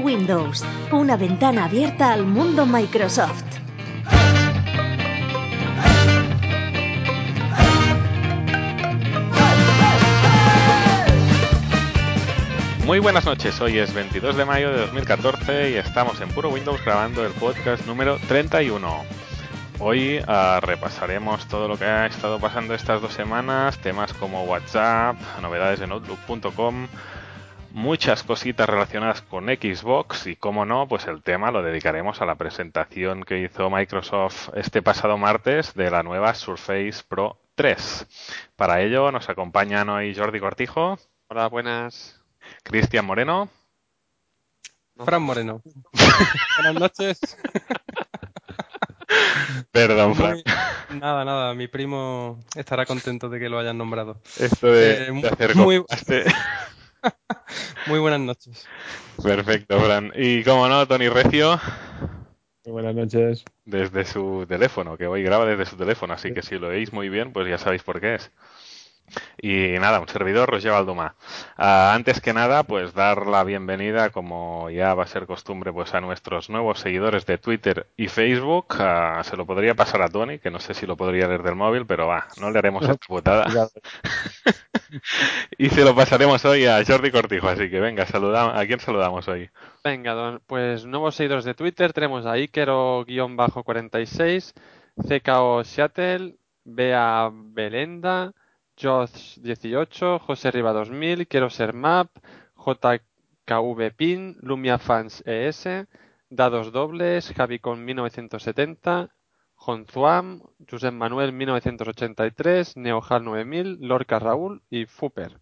Windows, una ventana abierta al mundo Microsoft. Muy buenas noches, hoy es 22 de mayo de 2014 y estamos en Puro Windows grabando el podcast número 31. Hoy uh, repasaremos todo lo que ha estado pasando estas dos semanas, temas como WhatsApp, novedades en Outlook.com, muchas cositas relacionadas con Xbox y, como no, pues el tema lo dedicaremos a la presentación que hizo Microsoft este pasado martes de la nueva Surface Pro 3. Para ello nos acompañan hoy Jordi Cortijo. Hola, buenas. Cristian Moreno. Fran Moreno. Buenas noches. Perdón, Fran. Muy, nada, nada. Mi primo estará contento de que lo hayan nombrado. Esto de, eh, de hacer muy, muy buenas noches. Perfecto, Fran. Y como no, Tony Recio. Muy buenas noches. Desde su teléfono, que hoy graba desde su teléfono, así que si lo veis muy bien, pues ya sabéis por qué es. Y nada, un servidor, Roger Valduma. Uh, antes que nada, pues dar la bienvenida, como ya va a ser costumbre, pues a nuestros nuevos seguidores de Twitter y Facebook. Uh, se lo podría pasar a Tony, que no sé si lo podría leer del móvil, pero va, no le haremos esta putada. y se lo pasaremos hoy a Jordi Cortijo, así que venga, saluda, ¿a quién saludamos hoy? Venga, don, pues nuevos seguidores de Twitter, tenemos a Ikero-46, CKO Seattle, Bea Belenda, Josh18, José Riva 2000, Quiero ser Map, JKV Pin, Lumia Fans ES, Dados Dobles, Javicon 1970, Jonzuam, Josep Manuel 1983, Neojal 9000, Lorca Raúl y Fuper.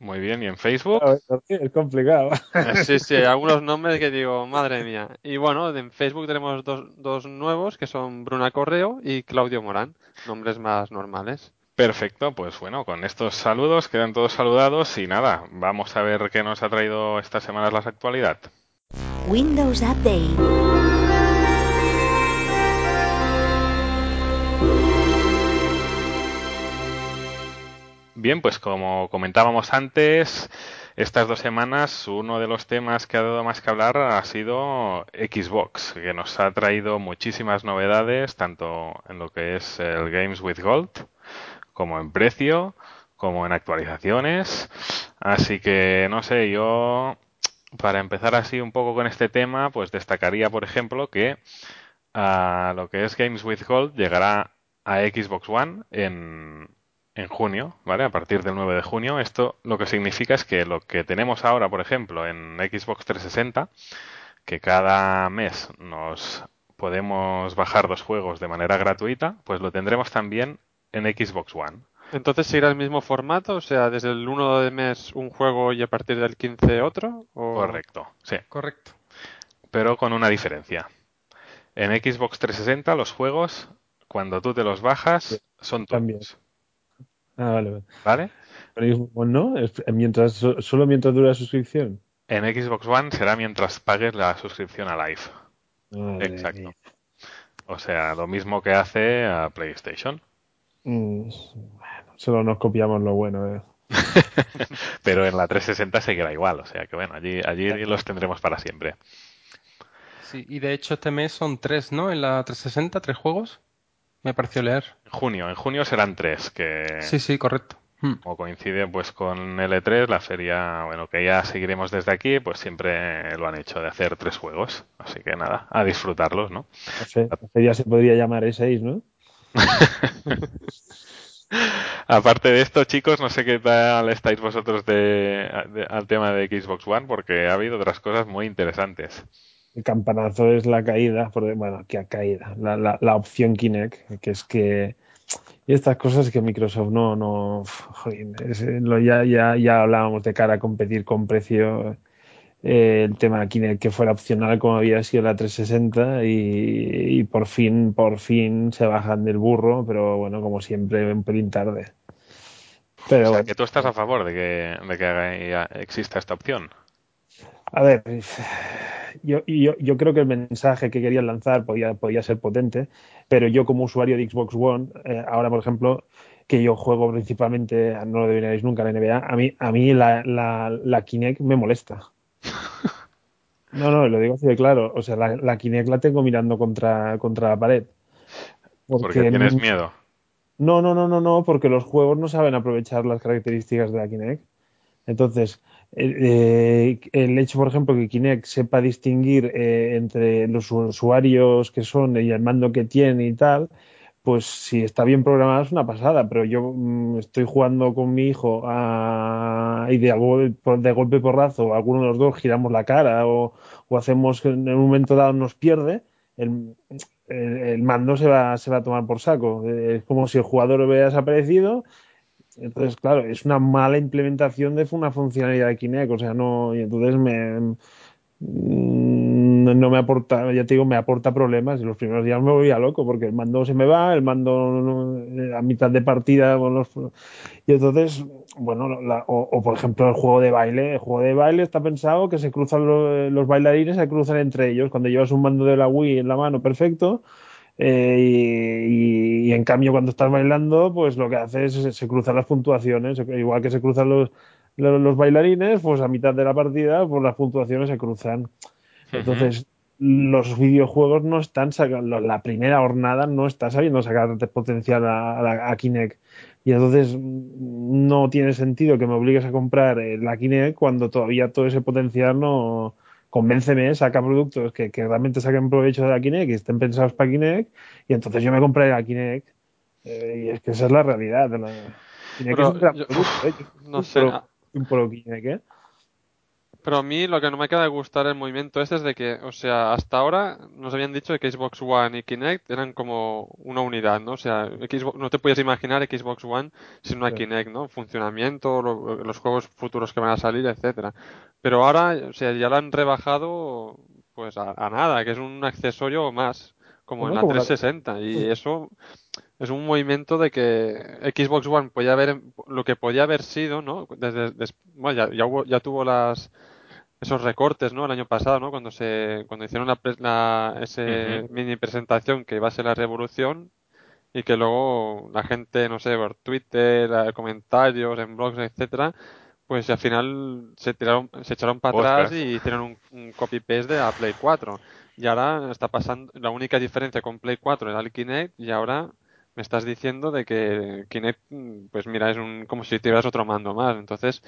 Muy bien, ¿y en Facebook? Es complicado. Sí, sí, algunos nombres que digo, madre mía. Y bueno, en Facebook tenemos dos, dos nuevos que son Bruna Correo y Claudio Morán, nombres más normales. Perfecto, pues bueno, con estos saludos quedan todos saludados y nada, vamos a ver qué nos ha traído esta semana la actualidad. Windows Update. Bien, pues como comentábamos antes, estas dos semanas uno de los temas que ha dado más que hablar ha sido Xbox, que nos ha traído muchísimas novedades, tanto en lo que es el Games with Gold, como en precio, como en actualizaciones. Así que no sé, yo para empezar así un poco con este tema, pues destacaría, por ejemplo, que lo que es Games with Gold llegará a Xbox One en, en junio, ¿vale? A partir del 9 de junio. Esto lo que significa es que lo que tenemos ahora, por ejemplo, en Xbox 360, que cada mes nos podemos bajar dos juegos de manera gratuita, pues lo tendremos también en Xbox One. Entonces seguirá el mismo formato, o sea, desde el 1 de mes un juego y a partir del 15 otro. ¿o? Correcto, sí. Correcto. Pero con una diferencia. En Xbox 360 los juegos, cuando tú te los bajas, son También. tuyos. Ah, vale, vale. ¿Vale? Pero Xbox no, mientras, solo mientras dura la suscripción. En Xbox One será mientras pagues la suscripción a Live. Exacto. O sea, lo mismo que hace a PlayStation. Mm, solo nos copiamos lo bueno. Eh. Pero en la 360 seguirá igual, o sea que bueno, allí, allí los tendremos para siempre. Sí, y de hecho este mes son tres, ¿no? En la 360, tres juegos. Me pareció leer. En junio, en junio serán tres, que Sí, sí, correcto. Hmm. como coincide pues con L3, la feria, bueno, que ya seguiremos desde aquí, pues siempre lo han hecho de hacer tres juegos. Así que nada, a disfrutarlos, ¿no? La feria se podría llamar E6, ¿no? Aparte de esto, chicos, no sé qué tal estáis vosotros al tema de Xbox One, porque ha habido otras cosas muy interesantes. El campanazo es la caída, porque, bueno, que caída, la, la, la opción Kinect, que es que y estas cosas que Microsoft no, no, joder, ya, ya, ya hablábamos de cara a competir con precio, eh, el tema Kinect que fuera opcional como había sido la 360 y, y por fin, por fin se bajan del burro, pero bueno, como siempre, un pelín tarde. Pero O sea, bueno. que tú estás a favor de que, de que exista esta opción. A ver, yo, yo, yo creo que el mensaje que querían lanzar podía, podía ser potente, pero yo como usuario de Xbox One, eh, ahora por ejemplo, que yo juego principalmente, no lo adivinaréis nunca, la NBA, a mí, a mí la, la, la Kinect me molesta. No, no, lo digo así de claro. O sea, la, la Kinect la tengo mirando contra, contra la pared. Porque, tienes miedo. No, no, no, no, no, porque los juegos no saben aprovechar las características de la Kinect. Entonces, eh, el hecho, por ejemplo, que Kinect sepa distinguir eh, entre los usuarios que son y el mando que tiene y tal, pues si está bien programado es una pasada, pero yo mm, estoy jugando con mi hijo a, y de, golpe porrazo, alguno de los dos giramos la cara o, o hacemos en un momento dado nos pierde, el, el, el, mando se va, se va a tomar por saco. Es como si el jugador hubiera desaparecido. Entonces, claro, es una mala implementación de una funcionalidad de Kinect, o sea, no, y entonces me, no me aporta, ya te digo, me aporta problemas. Y los primeros días me voy a loco porque el mando se me va, el mando a mitad de partida. y entonces, bueno, o, por ejemplo el juego de baile. El juego de baile está pensado que se cruzan los, bailarines, se cruzan entre ellos. Cuando llevas un mando de la Wii en la mano, perfecto. Eh, y, y, en cambio, cuando estás bailando, pues lo que hace es se cruzan las puntuaciones, igual que se cruzan los, los, bailarines, pues a mitad de la partida, pues las puntuaciones se cruzan. Entonces, uh -huh. los videojuegos no están sacando, la primera hornada no está sabiendo sacar potencial a, a, a, Kinect. Y entonces no tiene sentido que me obligues a comprar la Kinect cuando todavía todo ese potencial no. Convénceme, saca productos que, que realmente saquen provecho de la Kinect y estén pensados para Kinect, y entonces yo me compraré la Kinect. Eh, y es que esa es la realidad. La... Kinect Pero es un gran yo- producto, ¿eh? Yo soy no sé, un pro Kinect, ¿eh? Pero a mí lo que no me acaba de gustar el movimiento este es de que, o sea, hasta ahora nos habían dicho que Xbox One y Kinect eran como una unidad, ¿no? O sea, Xbox, no te puedes imaginar Xbox One sin una Sí. Kinect, ¿no? Funcionamiento, lo- los juegos futuros que van a salir, etcétera. Pero ahora, o sea, ya lo han rebajado pues a, a nada, que es un accesorio más, como en la como la- 360. Y eso es un movimiento de que Xbox One podía haber lo que podía haber sido, ¿no? Desde, des- bueno, ya, ya, hubo- ya tuvo las esos recortes, ¿no? El año pasado, ¿no? Cuando se cuando hicieron la, la ese mini presentación que iba a ser la revolución y que luego la gente, no sé, por Twitter, comentarios, en blogs, etcétera, pues al final se tiraron, se echaron para atrás y hicieron un, un copy paste de la Play 4. Y ahora está pasando, la única diferencia con Play 4 era el Kinect y ahora me estás diciendo de que Kinect, mm, pues mira, es un como si tuvieras otro mando más. Entonces,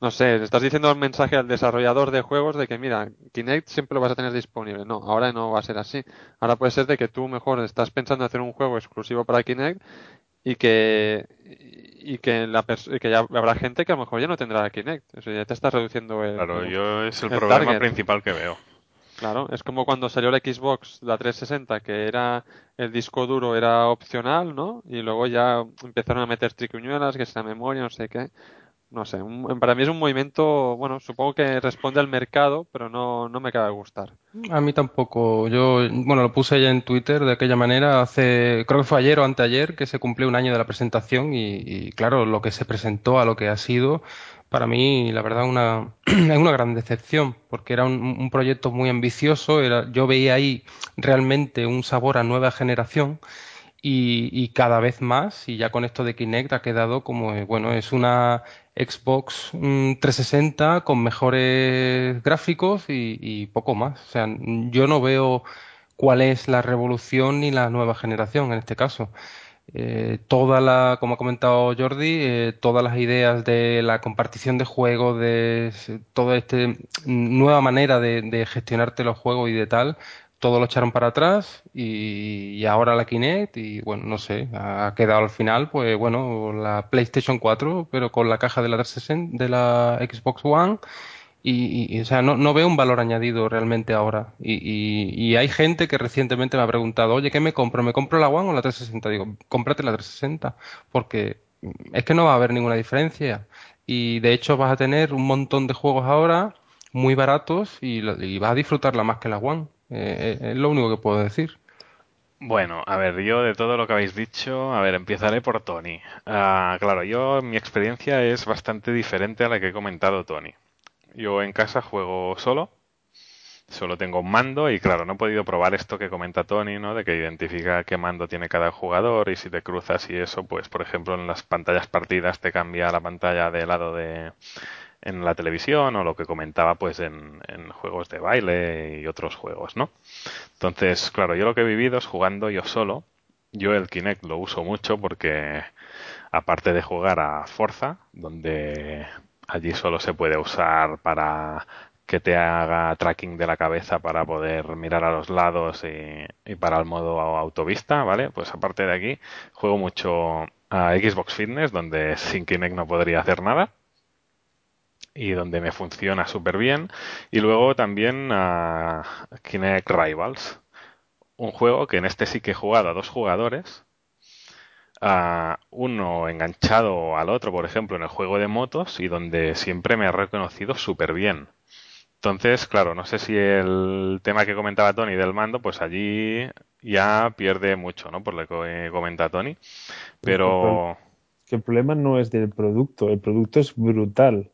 no sé, le estás diciendo el mensaje al desarrollador de juegos de que mira, Kinect siempre lo vas a tener disponible. No, ahora no va a ser así. Ahora puede ser de que tú mejor estás pensando en hacer un juego exclusivo para Kinect y que y que la que ya habrá gente que a lo mejor ya no tendrá Kinect. O sea, ya te estás reduciendo el, Claro, yo es el, el problema target. principal que veo. Claro, es como cuando salió la Xbox, la 360, que era el disco duro era opcional, ¿no? Y luego ya empezaron a meter triquiñuelas, que es la memoria, no sé qué. No sé, un- para mí es un movimiento, bueno, supongo que responde al mercado, pero no, no me acaba de gustar. A mí tampoco. Yo, bueno, lo puse ya en Twitter de aquella manera hace, creo que fue ayer o anteayer que se cumplió un año de la presentación y, y, claro, lo que se presentó a lo que ha sido, para mí, la verdad, una, es una gran decepción porque era un, un proyecto muy ambicioso. Era, yo veía ahí realmente un sabor a nueva generación y, cada vez más, y ya con esto de Kinect ha quedado como, eh, bueno, es una Xbox mm, 360 con mejores gráficos y, y poco más. O sea, yo no veo cuál es la revolución ni la nueva generación en este caso. Eh, toda la, como ha comentado Jordi, eh, todas las ideas de la compartición de juegos, de toda esta nueva manera de, de gestionarte los juegos y de tal, todo lo echaron para atrás y, y ahora la Kinect y bueno, no sé, ha quedado al final, pues bueno, la PlayStation 4, pero con la caja de la 360, de la Xbox One y, y- o sea, no, no veo un valor añadido realmente ahora. Y, y- y hay gente que recientemente me ha preguntado, oye, ¿qué me compro? ¿Me compro la One o la 360? Digo, cómprate la 360, porque es que no va a haber ninguna diferencia. Y de hecho vas a tener un montón de juegos ahora muy baratos y vas a disfrutarla más que la One. Eh, eh, es lo único que puedo decir. Bueno, a ver, yo de todo lo que habéis dicho, a ver, empezaré por Tony. Ah, claro, yo mi experiencia es bastante diferente a la que he comentado Tony. Yo en casa juego solo, solo tengo un mando y claro, no he podido probar esto que comenta Tony, ¿no? De que identifica qué mando tiene cada jugador y si te cruzas y eso, pues por ejemplo en las pantallas partidas te cambia la pantalla de lado de en la televisión o lo que comentaba pues en, en, juegos de baile y otros juegos, ¿no? Entonces, claro, yo lo que he vivido es jugando yo solo. Yo el Kinect lo uso mucho porque aparte de jugar a Forza, donde allí solo se puede usar para que te haga tracking de la cabeza para poder mirar a los lados y, para el modo autovista, ¿vale? Pues aparte de aquí, juego mucho a Xbox Fitness, donde sin Kinect no podría hacer nada y donde me funciona súper bien. Y luego también a Kinect Rivals, un juego que en este sí que he jugado a dos jugadores a uno enganchado al otro, por ejemplo, en el juego de motos y donde siempre me ha reconocido súper bien. Entonces, claro, no sé si el tema que comentaba Tony del mando, pues allí ya pierde mucho, ¿no? Por lo que comenta Tony. Pero... el problema no es del producto, el producto es brutal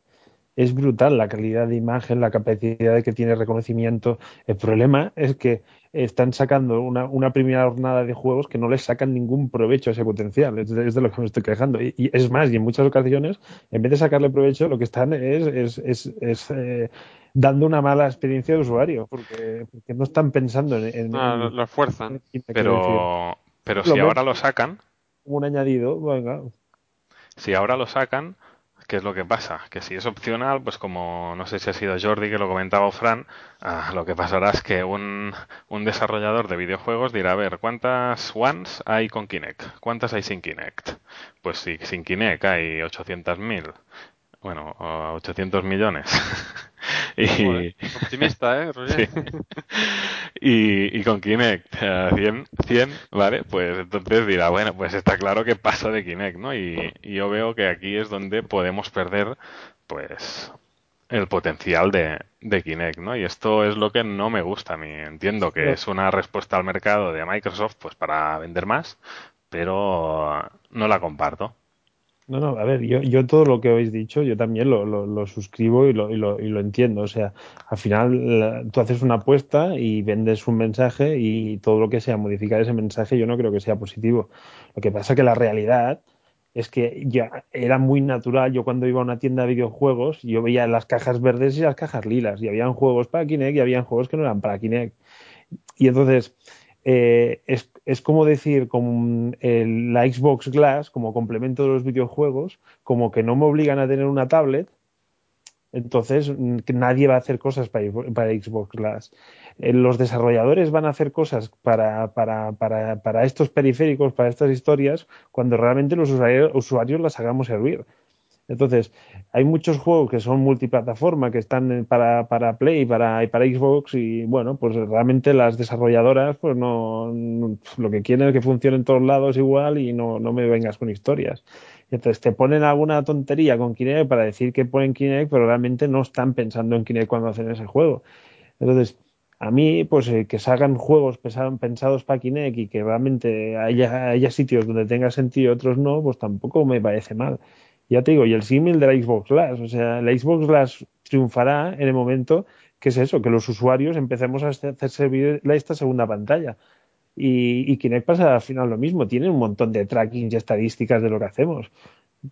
es brutal la calidad de imagen, la capacidad de que tiene reconocimiento. El problema es que están sacando una, una, primera jornada de juegos que no les sacan ningún provecho a ese potencial. Es de, lo que me estoy quejando. Y, es más, y en muchas ocasiones, en vez de sacarle provecho, lo que están es, es, es, eh, dando una mala experiencia de usuario, porque, porque no están pensando en... en, ah, la fuerza. pero, pero si ahora lo sacan... Un añadido, venga. Si ahora lo sacan ¿Qué es lo que pasa? Que si es opcional, pues como no sé si ha sido Jordi que lo comentaba o Fran, ah, lo que pasará es que un, un, desarrollador de videojuegos dirá, a ver, ¿cuántas ones hay con Kinect? ¿Cuántas hay sin Kinect? Pues si sin Kinect hay 800.000, bueno, 800 millones. y, optimista, ¿eh? y, y, con Kinect 100, 100, ¿vale? Pues entonces dirá, bueno, pues está claro que pasa de Kinect, ¿no? Y, y yo veo que aquí es donde podemos perder, pues, el potencial de, de, Kinect, ¿no? Y esto es lo que no me gusta a mí. Entiendo que es una respuesta al mercado de Microsoft, pues, para vender más, pero no la comparto. No, no, a ver, yo, yo todo lo que habéis dicho, yo también lo, lo, suscribo y lo, y, lo, y lo entiendo. O sea, al final tú haces una apuesta y vendes un mensaje y todo lo que sea modificar ese mensaje yo no creo que sea positivo. Lo que pasa que la realidad es que ya era muy natural. Yo cuando iba a una tienda de videojuegos, yo veía las cajas verdes y las cajas lilas. Y habían juegos para Kinect y habían juegos que no eran para Kinect. Y entonces, eh, es, es, como decir, como el, la Xbox Glass, como complemento de los videojuegos, como que no me obligan a tener una tablet, entonces nadie va a hacer cosas para, para Xbox Glass. Eh, los desarrolladores van a hacer cosas para, para, para, para, estos periféricos, para estas historias, cuando realmente los usuarios, usuarios las hagamos servir. Entonces, hay muchos juegos que son multiplataforma, que están para, para Play para, y para Xbox, y bueno, pues realmente las desarrolladoras, pues no, lo que quieren es que funcione en todos lados igual y no, no me vengas con historias. Entonces te ponen alguna tontería con Kinect para decir que ponen Kinect, pero realmente no están pensando en Kinect cuando hacen ese juego. Entonces, a mí, pues eh, que salgan juegos pensados para Kinect y que realmente haya, haya sitios donde tenga sentido y otros no, pues tampoco me parece mal. Ya te digo, y el símil de la Xbox Glass, o sea, la Xbox Glass triunfará en el momento que es eso, que los usuarios empecemos a hacer servir esta segunda pantalla. Y, y Kinect pasa al final lo mismo, tiene un montón de tracking y estadísticas de lo que hacemos.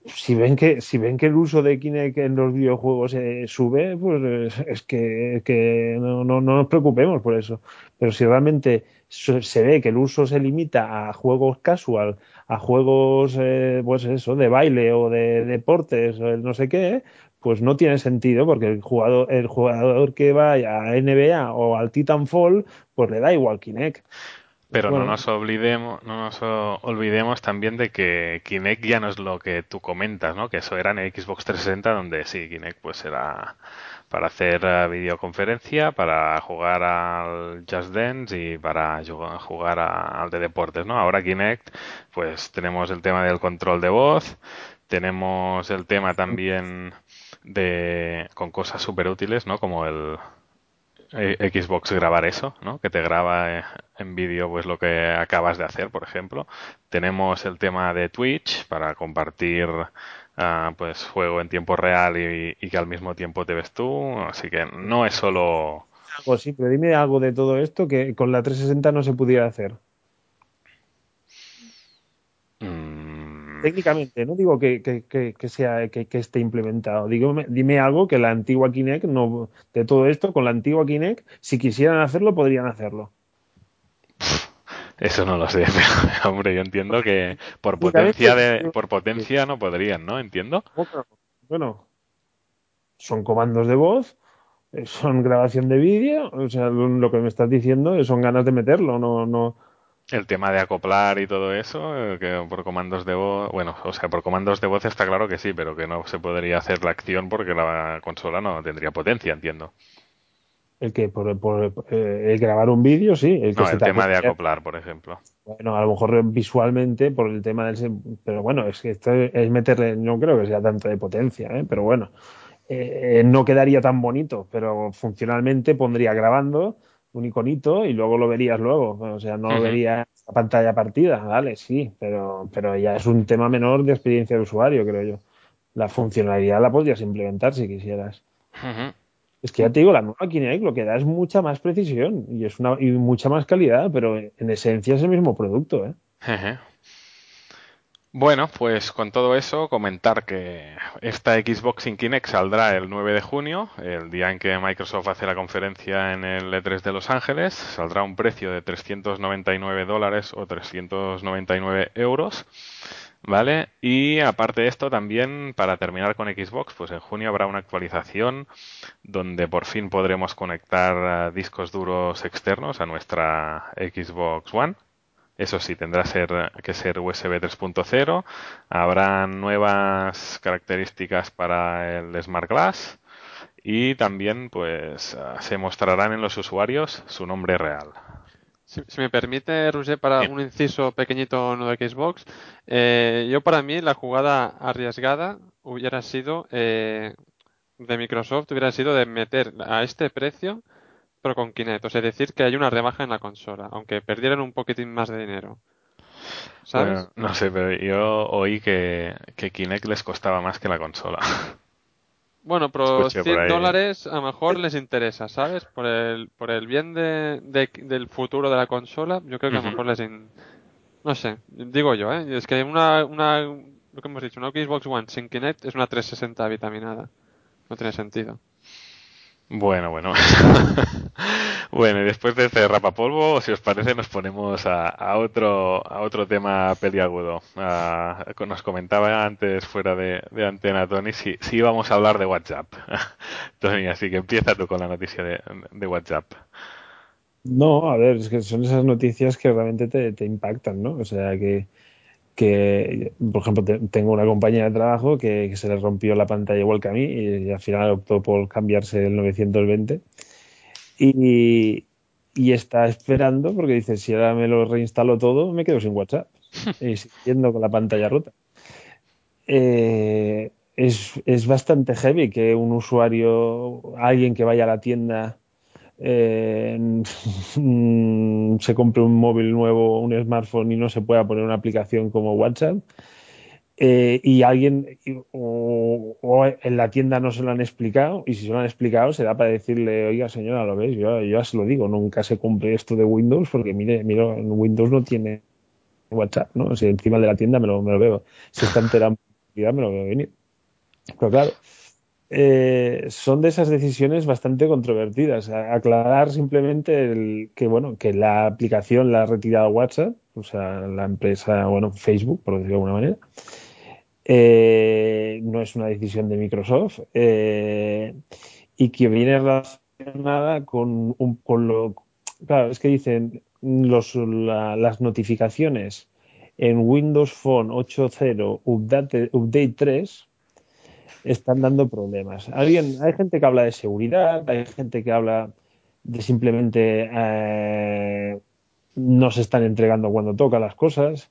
Si ven que, si ven que el uso de Kinect en los videojuegos eh, sube, pues es que, que no, no, no, nos preocupemos por eso. Pero si realmente se ve que el uso se limita a juegos casual, a juegos, eh, pues eso, de baile o de deportes o no sé qué, pues no tiene sentido porque el jugador, el jugador que vaya a NBA o al Titanfall, pues le da igual Kinect. Pero no nos olvidemos, no nos olvidemos también de que Kinect ya no es lo que tú comentas, ¿no? Que eso era en Xbox 360 donde sí, Kinect pues era para hacer eh, videoconferencia, para jugar al Just Dance y para jugar al de deportes, ¿no? Ahora Kinect, pues tenemos el tema del control de voz, tenemos el tema también de con cosas súper útiles, ¿no? Como el eh, Xbox grabar eso, ¿no? Que te graba eh, en vídeo pues lo que acabas de hacer, por ejemplo. Tenemos el tema de Twitch para compartir uh, pues juego en tiempo real y, y, que al mismo tiempo te ves tú, así que no es solo algo sí, pero dime algo de todo esto que con la 360 no se pudiera hacer. Mm, técnicamente, no digo que, que, que sea que, esté implementado. Digo, dime algo que la antigua Kinect no de todo esto con la antigua Kinect, si quisieran hacerlo podrían hacerlo. Eso no lo sé, pero hombre, yo entiendo que por potencia de, por potencia no podrían, ¿no? Entiendo. Bueno, son comandos de voz, eh, son grabación de vídeo, o sea, lo que me estás diciendo son ganas de meterlo, no, no, el tema de acoplar y todo eso, eh, que por comandos de voz, bueno, o sea, por comandos de voz está claro que sí, pero que no se podría hacer la acción porque la consola no tendría potencia, entiendo. El que por, eh, el grabar un vídeo, sí. El, no, el tema de acoplar, por ejemplo. Bueno, a lo mejor visualmente por el tema del... Pero bueno, es que esto es meterle, no creo que sea tanto de potencia, ¿eh? pero bueno, eh, no quedaría tan bonito, pero funcionalmente pondría grabando un iconito y luego lo verías luego. O sea, no lo verías la pantalla partida, vale, sí, pero, pero ya es un tema menor de experiencia de usuario, creo yo. La funcionalidad la podrías implementar si quisieras. Es que ya te digo, la nueva Kinect lo que da es mucha más precisión y es mucha más calidad, pero en esencia es el mismo producto, ¿eh? Bueno, pues con todo eso, comentar que esta Xbox Kinect saldrá el 9 de junio, el día en que Microsoft hace la conferencia en el E3 de Los Ángeles. Saldrá a un precio de 399 dólares o 399 euros. ¿Vale? Y aparte de esto, también para terminar con Xbox, pues en junio habrá una actualización donde por fin podremos conectar discos duros externos a nuestra Xbox One. Eso sí, tendrá que ser USB 3.0. Habrá nuevas características para el Smart Glass y también pues se mostrarán en los usuarios su nombre real. Si, me permite, Roger, para un inciso pequeñito no de Xbox, eh, yo para mí la jugada arriesgada hubiera sido eh, de Microsoft, hubiera sido de meter a este precio, pero con Kinect. O sea, decir que hay una rebaja en la consola, aunque perdieran un poquitín más de dinero. ¿Sabes? no sé, pero yo oí que, que Kinect les costaba más que la consola. Bueno, pero 100 dólares a lo mejor les interesa, ¿sabes? Por el, por el bien de, del futuro de la consola, yo creo que a lo mejor les... No sé, digo yo, ¿eh? Es que una, una, lo que hemos dicho, una Xbox One sin Kinect es una 360 vitaminada. No tiene sentido. Bueno, bueno. bueno, y después de este rapapolvo, si os parece, nos ponemos a, otro a otro tema peliagudo. nos comentaba antes fuera de, antena, Tony, si, si íbamos a hablar de WhatsApp. Tony, así que empieza tú con la noticia de, WhatsApp. No, a ver, es que son esas noticias que realmente te, te impactan, ¿no? O sea, que, que, por ejemplo, tengo una compañía de trabajo que, se le rompió la pantalla igual que a mí y, al final optó por cambiarse el 920 y, y, está esperando porque dice, si ahora me lo reinstalo todo, me quedo sin WhatsApp y siguiendo con la pantalla rota. Eh, es, es bastante heavy que un usuario, alguien que vaya a la tienda eh, se compre un móvil nuevo, un smartphone y no se pueda poner una aplicación como WhatsApp. Eh, y alguien o, en la tienda no se lo han explicado y si se lo han explicado será para decirle oiga señora lo ves yo, ya se lo digo nunca se cumple esto de Windows porque mire miro en Windows no tiene WhatsApp no si encima de la tienda me lo, me lo veo si está enterado me lo veo venir pero claro eh, son de esas decisiones bastante controvertidas. aclarar simplemente el, que bueno que la aplicación la ha retirado WhatsApp, o sea, la empresa, bueno, Facebook, por decirlo de alguna manera. Eh, no es una decisión de Microsoft eh, y que viene relacionada con, un, con lo. Claro, es que dicen las notificaciones en Windows Phone 8.0 Update, Update 3 están dando problemas. Hay gente que habla de seguridad, hay gente que habla de simplemente eh, no se están entregando cuando toca las cosas,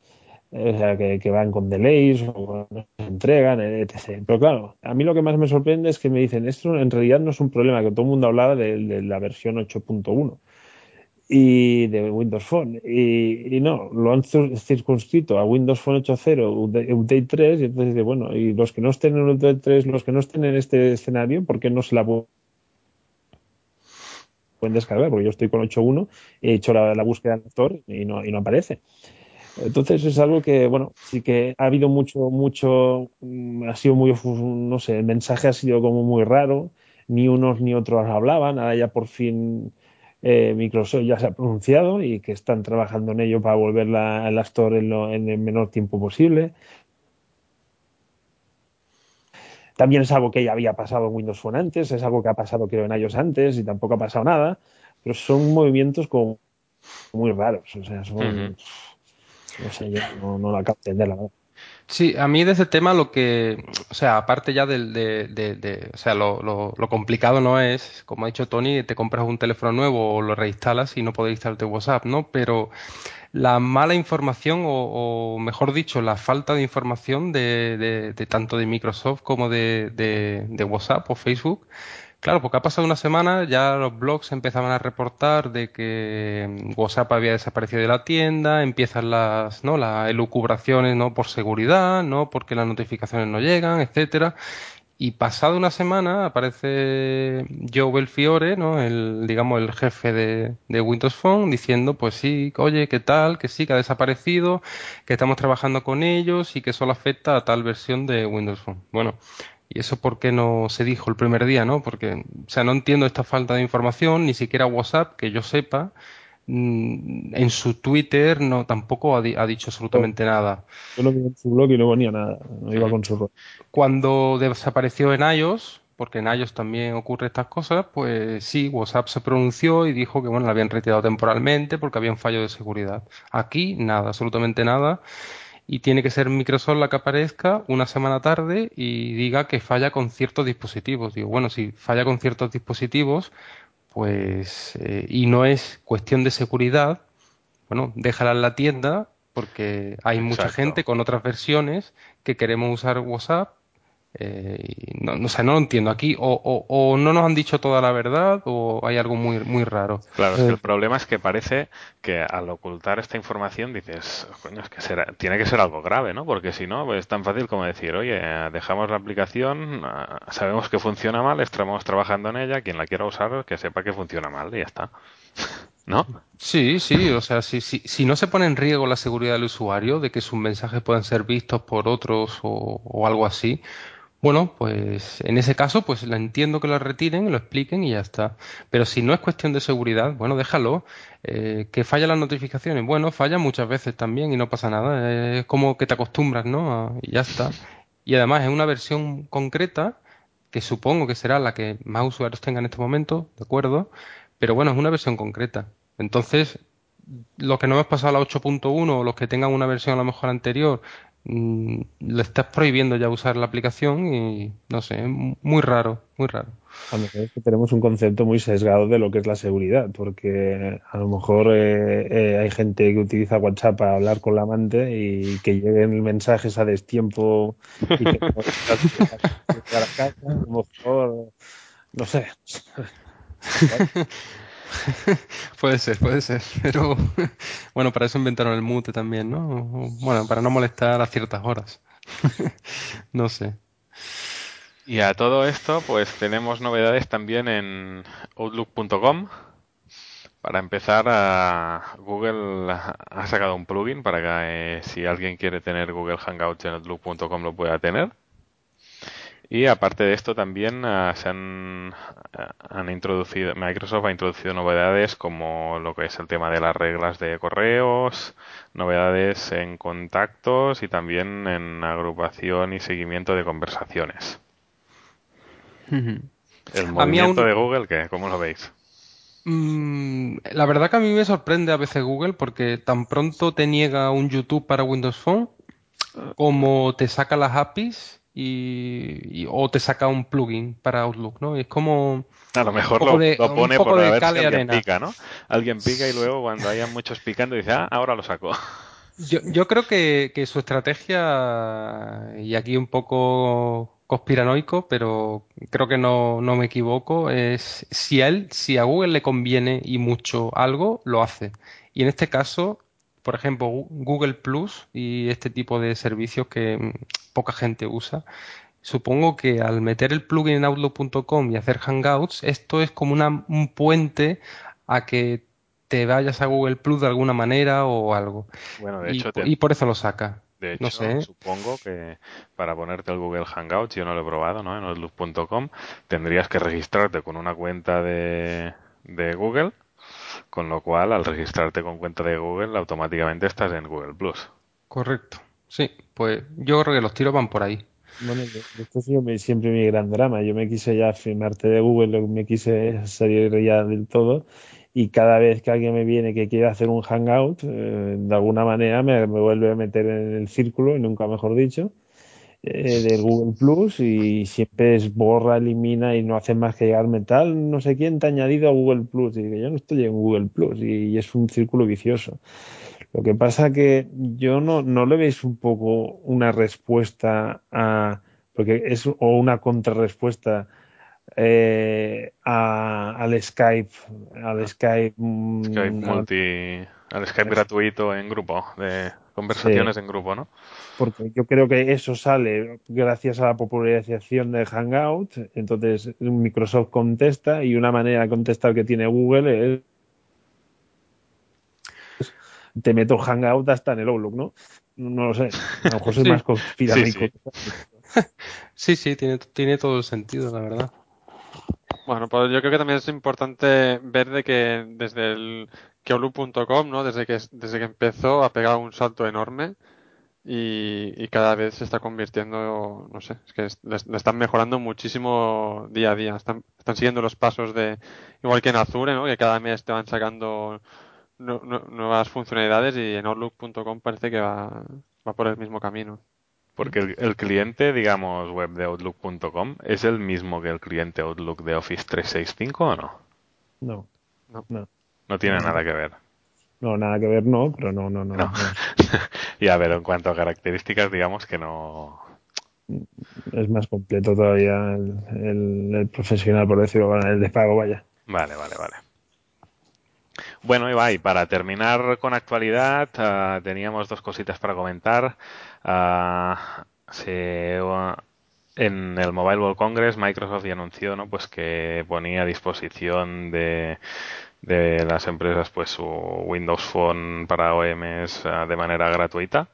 o sea, que, van con delays o se entregan, etc. Pero claro, a mí lo que más me sorprende es que me dicen, esto en realidad no es un problema, que todo el mundo hablaba de, la versión 8.1 y de Windows Phone. Y, no, lo han circunscrito a Windows Phone 8.0, Update 3, y entonces dice, bueno, y los que no estén en Update 3, los que no estén en este escenario, ¿por qué no se la pueden descargar? Porque yo estoy con 8.1, he hecho la, búsqueda del lector y no, y no aparece. Entonces es algo que, bueno, sí que ha habido mucho, mucho, mm, ha sido muy, no sé, el mensaje ha sido como muy raro, ni unos ni otros hablaban, ahora ya por fin eh, Microsoft ya se ha pronunciado y que están trabajando en ello para volver a la Store en, el menor tiempo posible. También es algo que ya había pasado en Windows Phone antes, es algo que ha pasado creo en iOS antes y tampoco ha pasado nada, pero son movimientos como muy raros, o sea, son, no sé, yo no, lo acabo de entender, la verdad. Sí, a mí de ese tema lo que, o sea, aparte ya de, o sea, lo, lo, complicado no es, como ha dicho Tony, te compras un teléfono nuevo o lo reinstalas y no puedes instalarte WhatsApp, ¿no? Pero la mala información o, mejor dicho, la falta de información de, de tanto de Microsoft como de, WhatsApp o Facebook Claro, porque ha pasado una semana, ya los blogs empezaban a reportar de que WhatsApp había desaparecido de la tienda, empiezan las, ¿no? las elucubraciones, ¿no? Por seguridad, ¿no? Porque las notificaciones no llegan, etcétera. Y pasado una semana aparece Joe Belfiore, ¿no? El, digamos, el jefe de, de, Windows Phone, diciendo, pues sí, oye, ¿qué tal? Que sí, que ha desaparecido, que estamos trabajando con ellos y que solo afecta a tal versión de Windows Phone. Bueno, ¿Y eso por qué no se dijo el primer día, no? Porque, o sea, no entiendo esta falta de información, ni siquiera WhatsApp, que yo sepa, mm, en su Twitter no tampoco ha, dicho absolutamente nada. Yo lo vi en su blog y no ponía nada, no iba con su Cuando desapareció en iOS, porque en iOS también ocurre estas cosas, pues sí, WhatsApp se pronunció y dijo que bueno, la habían retirado temporalmente porque había un fallo de seguridad. Aquí nada, absolutamente nada y tiene que ser Microsoft la que aparezca una semana tarde y diga que falla con ciertos dispositivos. Digo, bueno, si falla con ciertos dispositivos, pues eh, y no es cuestión de seguridad, bueno, déjala en la tienda porque hay mucha gente con otras versiones que queremos usar WhatsApp eh, no, no, no lo entiendo aquí. O, o, no nos han dicho toda la verdad o hay algo muy, muy raro. Claro, es que el problema es que parece que al ocultar esta información dices, coño, es que será, tiene que ser algo grave, ¿no? Porque si no, es tan fácil como decir, oye, dejamos la aplicación, ah, sabemos que funciona mal, estamos trabajando en ella, quien la quiera usar, que sepa que funciona mal y ya está. ¿No? Sí, sí, o sea, si, si, si, no se pone en riesgo la seguridad del usuario, de que sus mensajes puedan ser vistos por otros o, o algo así, bueno, pues en ese caso, pues la entiendo que lo retiren, lo expliquen y ya está. Pero si no es cuestión de seguridad, bueno, déjalo. Eh, que falla las notificaciones, bueno, falla muchas veces también y no pasa nada. Es como que te acostumbras, ¿no? Y ya está. Y además es una versión concreta que supongo que será la que más usuarios tengan en este momento, ¿de acuerdo? Pero bueno, es una versión concreta. Entonces, los que no hemos pasado a la 8.1 o los que tengan una versión a lo mejor anterior le estás prohibiendo ya usar la aplicación y no sé, muy raro, muy raro. A lo que tenemos un concepto muy sesgado de lo que es la seguridad, porque a lo mejor eh, eh, hay gente que utiliza WhatsApp para hablar con la amante y que lleguen mensajes a destiempo y que a la casa, a lo mejor, no sé. puede ser, puede ser. Pero bueno, para eso inventaron el mute también, ¿no? Bueno, para no molestar a ciertas horas. no sé. Y a todo esto, pues tenemos novedades también en Outlook.com. Para empezar, Google ha sacado un plugin para que eh, si alguien quiere tener Google Hangouts en Outlook.com lo pueda tener. Y aparte de esto también uh, se han, uh, han, introducido, Microsoft ha introducido novedades como lo que es el tema de las reglas de correos, novedades en contactos y también en agrupación y seguimiento de conversaciones. El movimiento de Google, ¿qué? ¿Cómo lo veis? Mm, la verdad que a mí me sorprende a veces Google porque tan pronto te niega un YouTube para Windows Phone como te saca las APIs y, o te saca un plugin para Outlook, ¿no? Es como a lo mejor lo, pone por ver si alguien pica, ¿no? Alguien pica y luego cuando hayan muchos picando dice, ah, ahora lo saco. Yo, yo creo que, que, su estrategia, y aquí un poco conspiranoico, pero creo que no, no me equivoco, es si a él, si a Google le conviene y mucho algo, lo hace. Y en este caso, por ejemplo, Google Plus y este tipo de servicios que mm, poca gente usa, supongo que al meter el plugin en Outlook.com y hacer Hangouts, esto es como una, un puente a que te vayas a Google Plus de alguna manera o algo. Bueno, de y, hecho, te- y por eso lo saca. De No hecho, sé. supongo que para ponerte el Google Hangouts, yo no lo he probado, ¿no? En outlook.com, tendrías que registrarte con una cuenta de, de Google, con lo cual al registrarte con cuenta de Google automáticamente estás en Google Plus. Correcto. Sí, pues yo creo que los tiros van por ahí. Bueno, esto ha sido mi- siempre mi gran drama. Yo me quise ya firmarte de Google, me quise salir ya del todo y cada vez que alguien me viene que quiere hacer un hangout, eh, de alguna manera me, me vuelve a meter en el círculo, y nunca mejor dicho, eh, del Google Plus y siempre es borra, elimina y no hace más que llegarme tal, no sé quién te ha añadido a Google Plus. Y digo, yo no estoy en Google Plus y, y es un círculo vicioso. Lo que pasa que yo no, no le veis un poco una respuesta a, porque es o una contrarrespuesta eh, a- al Skype, al Skype, mm, Skype al- multi, al Skype gratuito en grupo, de conversaciones en grupo, ¿no? porque yo creo que eso sale gracias a la popularización de Hangout. Entonces Microsoft contesta y una manera de contestar que tiene Google es te meto Hangout hasta en el Outlook, ¿no? No lo sé. A lo mejor soy Sí. más conspiranoico. Sí, Sí, sí, tiene, tiene todo el sentido, la verdad. Bueno, pues yo creo que también es importante ver de que desde el keolu.com, ¿no? Desde que, desde que empezó ha pegado un salto enorme y, y cada vez se está convirtiendo, no sé, es que es- le, le están mejorando muchísimo día a día. Están, están siguiendo los pasos de, igual que en Azure, ¿no? Que cada mes te van sacando nu- nu- nuevas funcionalidades y en Outlook.com parece que va, va por el mismo camino. Porque el, el cliente, digamos, web de Outlook.com es el mismo que el cliente Outlook de Office 365 o no? No, No. no. No tiene nada que ver. No, nada que ver, no, pero no, no, no. No. no. y a ver, en cuanto a características, digamos que no. Es más completo todavía el, el- el profesional, por decirlo, el de pago, vaya. Vale, vale, vale. Bueno, Ibai, para terminar con actualidad, ah, teníamos dos cositas para comentar. Se, ah, en el Mobile World Congress, Microsoft ya anunció, ¿no? Pues que ponía a disposición de, de las empresas, pues su Windows Phone para OEMs ah, de manera gratuita.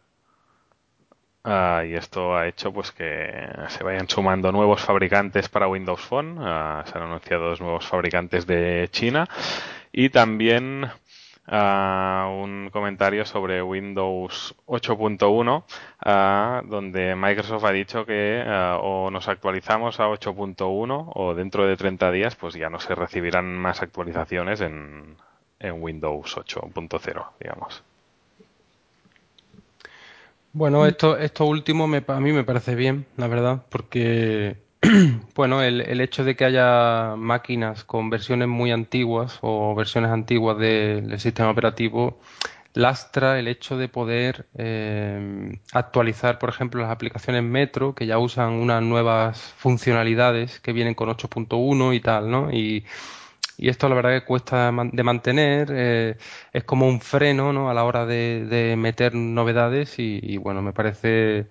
Ah, y esto ha hecho pues que se vayan sumando nuevos fabricantes para Windows Phone. Ah, se han anunciado dos nuevos fabricantes de China. Y también ah, un comentario sobre Windows 8.1, ah, donde Microsoft ha dicho que o nos actualizamos a 8.1 o dentro de 30 días pues ya no se recibirán más actualizaciones en, en Windows 8.0, digamos. Bueno, esto, esto último me, a mí me parece bien, la verdad, porque bueno, el, el hecho de que haya máquinas con versiones muy antiguas o versiones antiguas del, sistema operativo lastra el hecho de poder eh, actualizar, por ejemplo, las aplicaciones Metro, que ya usan unas nuevas funcionalidades que vienen con 8.1 y tal, ¿no? Y, esto la verdad que cuesta de mantener, eh, es como un freno, ¿no? A la hora de, meter novedades y, bueno, me parece,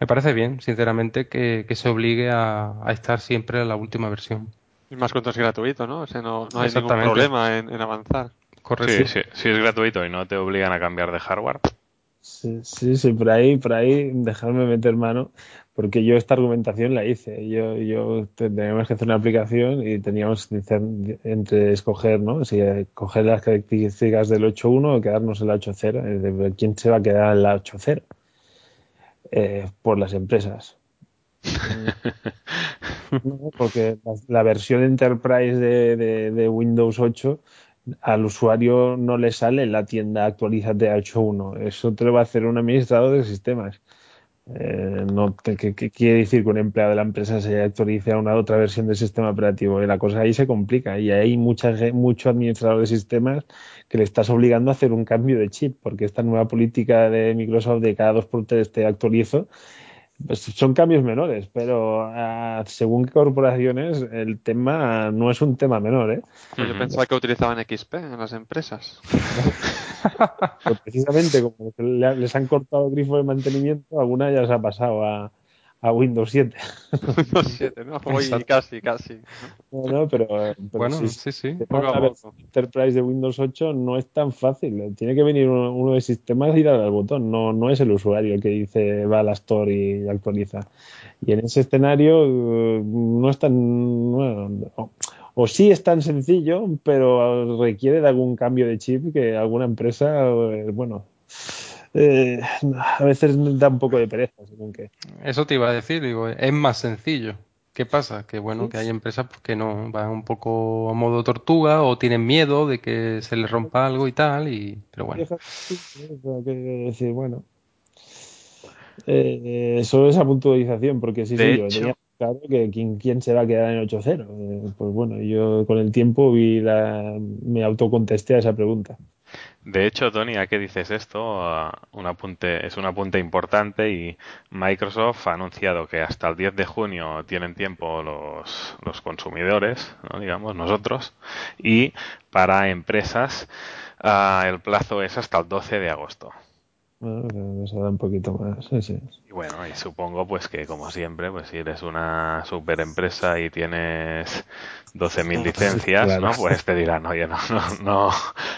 me parece bien, sinceramente, que, que se obligue a, a estar siempre en la última versión. Y más cuando es gratuito, ¿no? O sea, no, no hay ningún problema en, en avanzar. Correcto. Sí, sí, si es gratuito y no te obligan a cambiar de hardware. Sí, sí, sí, por ahí, por ahí, dejarme meter mano, porque yo esta argumentación la hice. Yo, yo teníamos que hacer una aplicación y teníamos que hacer entre escoger, ¿no? Si coger las características del 8.1 o quedarnos en la 8.0. Es decir, ¿Quién se va a quedar en la 8.0? Eh, por las empresas. No, porque la, la versión Enterprise de, de- de Windows 8 al usuario no le sale en la tienda actualízate a 8.1. Eso te lo va a hacer un administrador de sistemas. Eh, no te- ¿qué, qué quiere decir que un empleado de la empresa se actualice a una otra versión del sistema operativo? Y la cosa ahí se complica y hay mucha, ge- mucho administrador de sistemas que le estás obligando a hacer un cambio de chip, porque esta nueva política de Microsoft de cada dos por tres te actualizo, pues son cambios menores, pero ah, según qué corporaciones el tema no es un tema menor, ¿eh? Pues yo pensaba que utilizaban XP en las empresas. Pues precisamente como les han cortado el grifo de mantenimiento, alguna ya se ha pasado a, a Windows 7. Windows 7, ¿no? Oye, casi, casi. Bueno, pero, pero Bueno, si sí, sí. Poco a poco. Enterprise de Windows 8 no es tan fácil. Tiene que venir uno, uno de sistemas y darle al botón. No, no es el usuario el que dice va a la store y actualiza. Y en ese escenario eh, no es tan. Bueno, o, o sí es tan sencillo, pero requiere de algún cambio de chip que alguna empresa, eh, bueno. Eh, a veces da un poco de pereza, que. Eso te iba a decir, digo, es más sencillo. ¿Qué pasa? Que bueno, que hay empresas pues, que no van un poco a modo tortuga o tienen miedo de que se les rompa algo y tal, y pero bueno. Decir, bueno. Eh, solo esa puntualización, porque sí, yo tenía claro que quién, quién se va a quedar en 8-0. Eh, pues bueno, yo con el tiempo vi la, me autocontesté a esa pregunta. De hecho, Tony, ya que dices esto, un apunte, es un apunte importante y Microsoft ha anunciado que hasta el 10 de junio tienen tiempo los, los consumidores, ¿no? digamos, nosotros, y para empresas ah, el plazo es hasta el 12 de agosto. Bueno, da un poquito más. Sí, sí. Y bueno, y supongo pues que como siempre, pues si eres una super empresa y tienes 12.000 licencias, Claro. ¿no? Pues te dirán, oye, no, no, no,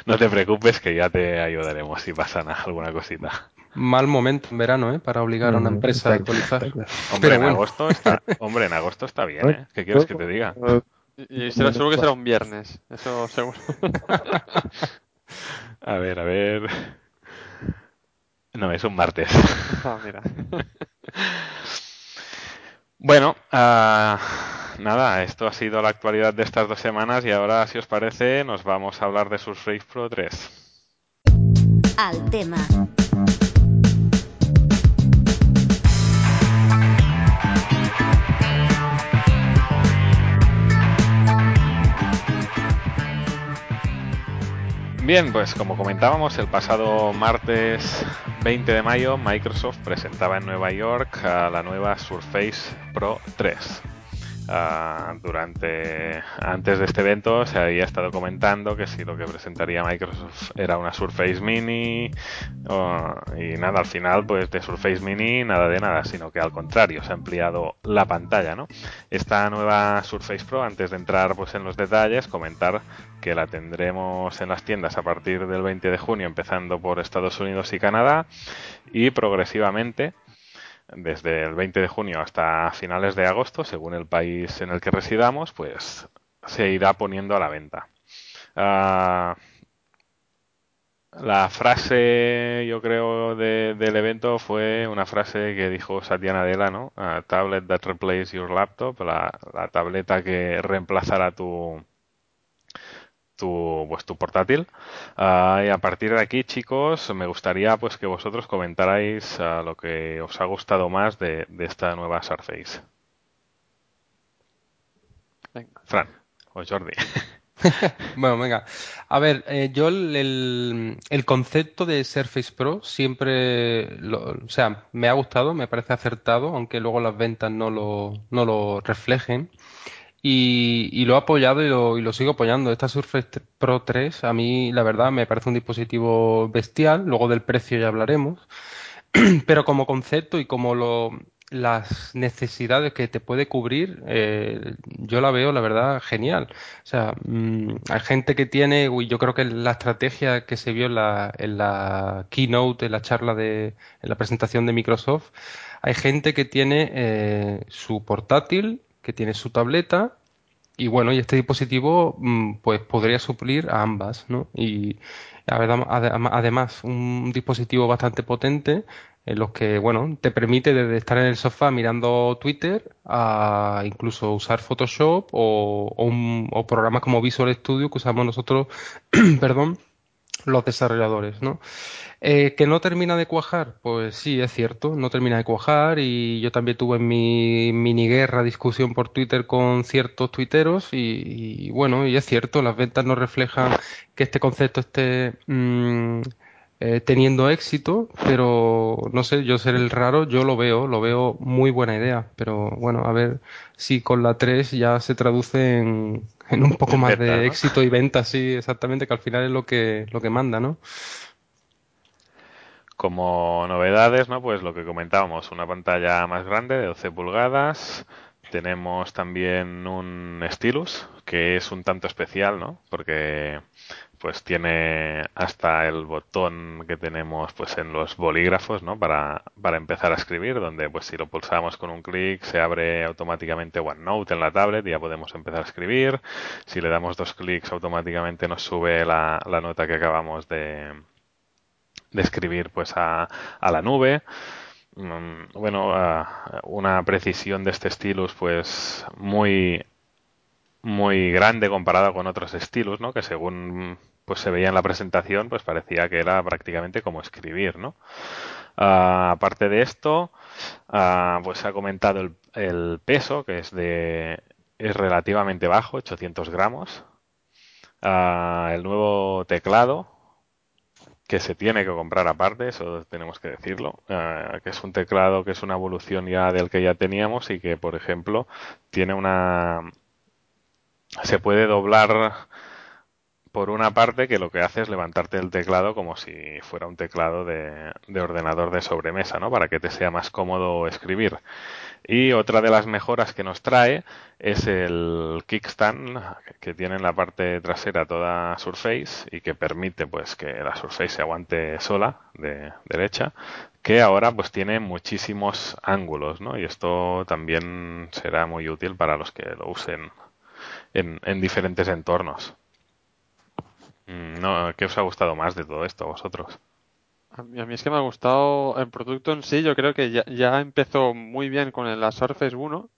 no te preocupes que ya te ayudaremos si pasa na- alguna cosita. Mal momento en verano, ¿eh? Para obligar a una Mm, empresa a actualizar. está claro. Hombre, Pero en bueno. agosto está, hombre, en agosto está bien, ¿eh? ¿Qué quieres que te diga? Y, y será, seguro que será un viernes. Eso seguro. A ver, a ver. No, es un martes. Ah, mira. Bueno, ah, nada, esto ha sido la actualidad de estas dos semanas y ahora, si os parece, nos vamos a hablar de Surface Pro 3. Al tema. Bien, pues como comentábamos, el pasado martes 20 de mayo Microsoft presentaba en Nueva York a la nueva Surface Pro 3. Ah, durante antes de este evento se había estado comentando que si lo que presentaría Microsoft era una Surface Mini y nada al final pues de Surface Mini nada de nada sino que al contrario se ha ampliado la pantalla no esta nueva Surface Pro antes de entrar pues en los detalles comentar que la tendremos en las tiendas a partir del 20 de junio empezando por Estados Unidos y Canadá y progresivamente desde el 20 de junio hasta finales de agosto, según el país en el que residamos, pues se irá poniendo a la venta. Ah, la frase, yo creo, de- del evento fue una frase que dijo Satya Nadella, ¿no? Tablet that replaces your laptop, la, la tableta que reemplazará tu, tu, pues, tu portátil. Ah, y a partir de aquí, chicos, me gustaría pues que vosotros comentarais ah, lo que os ha gustado más de, de esta nueva Surface. Venga. Fran o Jordi. Bueno, venga. A ver, eh, yo el, el- el concepto de Surface Pro siempre, lo- o sea, me ha gustado, me parece acertado, aunque luego las ventas no lo, no lo reflejen. Y, lo he apoyado y lo, y lo sigo apoyando. Esta Surface Pro 3, a mí, la verdad, me parece un dispositivo bestial. Luego del precio ya hablaremos. Pero como concepto y como lo, las necesidades que te puede cubrir, eh, yo la veo, la verdad, genial. O sea, mm, hay gente que tiene, uy, yo creo que la estrategia que se vio en la, en la keynote, en la charla de, en la presentación de Microsoft, hay gente que tiene eh, su portátil, que tiene su tableta, y bueno, y este dispositivo mm, pues podría suplir a ambas, ¿no? Y adem- adem- además un dispositivo bastante potente en los que, bueno, te permite desde estar en el sofá mirando Twitter a incluso usar Photoshop o, o un- o programas como Visual Studio que usamos nosotros, perdón, los desarrolladores, ¿no? Eh, ¿que no termina de cuajar? Pues sí, es cierto, no termina de cuajar y yo también tuve mi mini guerra, discusión por Twitter con ciertos tuiteros y, y bueno, y es cierto, las ventas no reflejan que este concepto esté mm, eh, teniendo éxito, pero no sé, yo ser el raro, yo lo veo, lo veo muy buena idea, pero bueno, a ver si con la 3 ya se traduce en, en un poco En más de éxito y ventas, sí, exactamente, que al final es lo que, lo que manda, ¿no? Como novedades, ¿no? Pues lo que comentábamos, una pantalla más grande de 12 pulgadas, tenemos también un stylus que es un tanto especial, ¿no? Porque pues tiene hasta el botón que tenemos pues en los bolígrafos ¿no? para, para empezar a escribir donde pues si lo pulsamos con un clic se abre automáticamente OneNote en la tablet y ya podemos empezar a escribir si le damos dos clics automáticamente nos sube la, la nota que acabamos de, de escribir pues a, a la nube mm, bueno una precisión de este stylus pues muy muy grande comparado con otros estilos, ¿no? Que según pues se veía en la presentación, pues parecía que era prácticamente como escribir, ¿no? Ah, aparte de esto, uh, pues ha comentado el, el, peso, que es de es relativamente bajo, 800 gramos. Uh, el nuevo teclado, que se tiene que comprar aparte, eso tenemos que decirlo, que es un teclado que es una evolución ya del que ya teníamos y que, por ejemplo, tiene una se puede doblar por una parte que lo que hace es levantarte el teclado como si fuera un teclado de, ordenador de sobremesa, ¿no? Para que te sea más cómodo escribir. Y otra de las mejoras que nos trae es el kickstand que tiene en la parte trasera toda Surface y que permite pues que la Surface se aguante sola de derecha, que ahora pues tiene muchísimos ángulos, ¿no? Y esto también será muy útil para los que lo usen en, diferentes entornos. Mm, no, ¿Qué os ha gustado más de todo esto a vosotros? A mí, es que me ha gustado el producto en sí. Yo creo que ya, empezó muy bien con la Surface 1.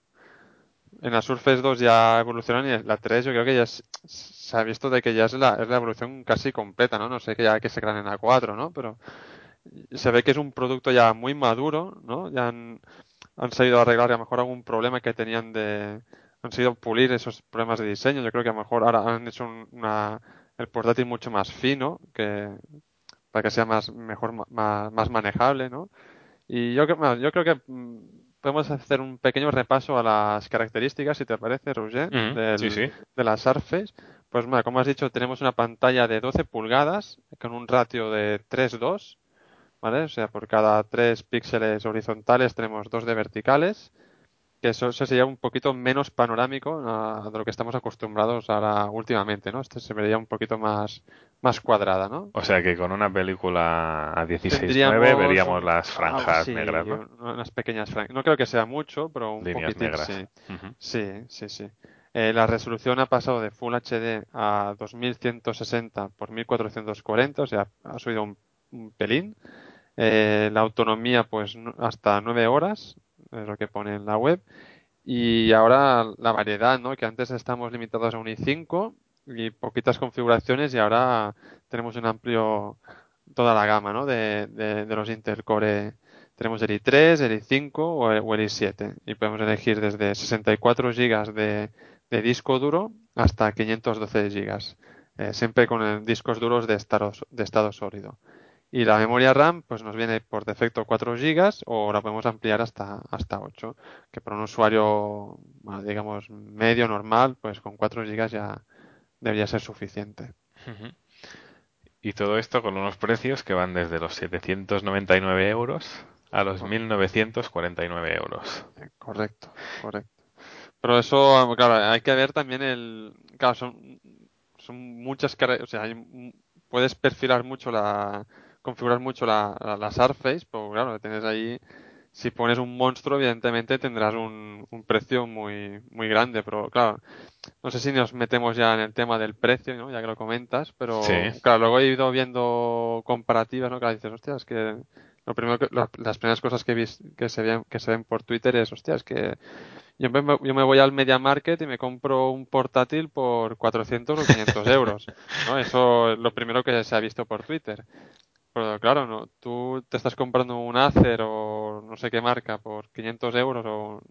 En la Surface 2 ya evolucionó y la 3 yo creo que ya se ha visto de que ya es la, es la evolución casi completa, ¿no? No sé que ya que se crean en la 4, ¿no? Pero se ve que es un producto ya muy maduro, ¿no? Ya han, han sabido arreglar a lo mejor algún problema que tenían de, han sido pulir esos problemas de diseño. Yo creo que a lo mejor ahora han hecho una, el portátil mucho más fino, que para que sea más mejor más, más manejable, ¿no? Y yo, yo creo que mm, podemos hacer un pequeño repaso a las características, si te parece, Roger, de la Surface. Pues como has dicho, tenemos una pantalla de 12 pulgadas con un ratio de 3.2, ¿vale? O sea, por cada 3 píxeles horizontales tenemos 2 de verticales que eso, sería un poquito menos panorámico a, de lo que estamos acostumbrados ahora últimamente, ¿no? Este se vería un poquito más, más cuadrada, ¿no? O sea que con una película a 16.9 veríamos las franjas negras, ¿no? Unas pequeñas franjas. No creo que sea mucho, pero un poquitín sí. Sí, sí, sí. Eh, la resolución ha pasado de Full HD a 2160 por 1440, o sea, ha subido un, pelín. Eh, la autonomía, pues hasta 9 horas, es lo que pone en la web. Y ahora la variedad, ¿no? Que antes estamos limitados a un i5 y poquitas configuraciones y ahora tenemos un amplio, toda la gama, ¿no? De, de, los Intel Core. Tenemos el i3, el i5 o el, i7 y podemos elegir desde 64 GB de, de disco duro hasta 512 GB, eh, siempre con discos duros de estado, de estado sólido. Y la memoria RAM pues nos viene por defecto 4 GB o la podemos ampliar hasta, hasta 8, que para un usuario, digamos, medio, normal, pues con 4 GB ya debería ser suficiente. Y todo esto con unos precios que van desde los 799 euros a los 1949 euros. Eh, correcto, correcto. Pero eso, claro, hay que ver también el... Claro, son, son muchas... O sea, puedes perfilar mucho la configurar mucho la, la, Surface, pero claro, tienes ahí, si pones un monstruo, evidentemente tendrás un, un precio muy, muy grande, pero claro, no sé si nos metemos ya en el tema del precio, ¿no? ya que lo comentas, pero claro, luego he ido viendo comparativas, ¿no? Que dices, hostia, es que lo primero que, las primeras cosas que, que, se ven, que se ven por Twitter es, hostia, es que yo me, yo me voy al Media Market y me compro un portátil por 400 o 500 euros. ¿no? Eso es lo primero que se ha visto por Twitter. Pero claro, no, tú te estás comprando un Acer o no sé qué marca por 500 euros o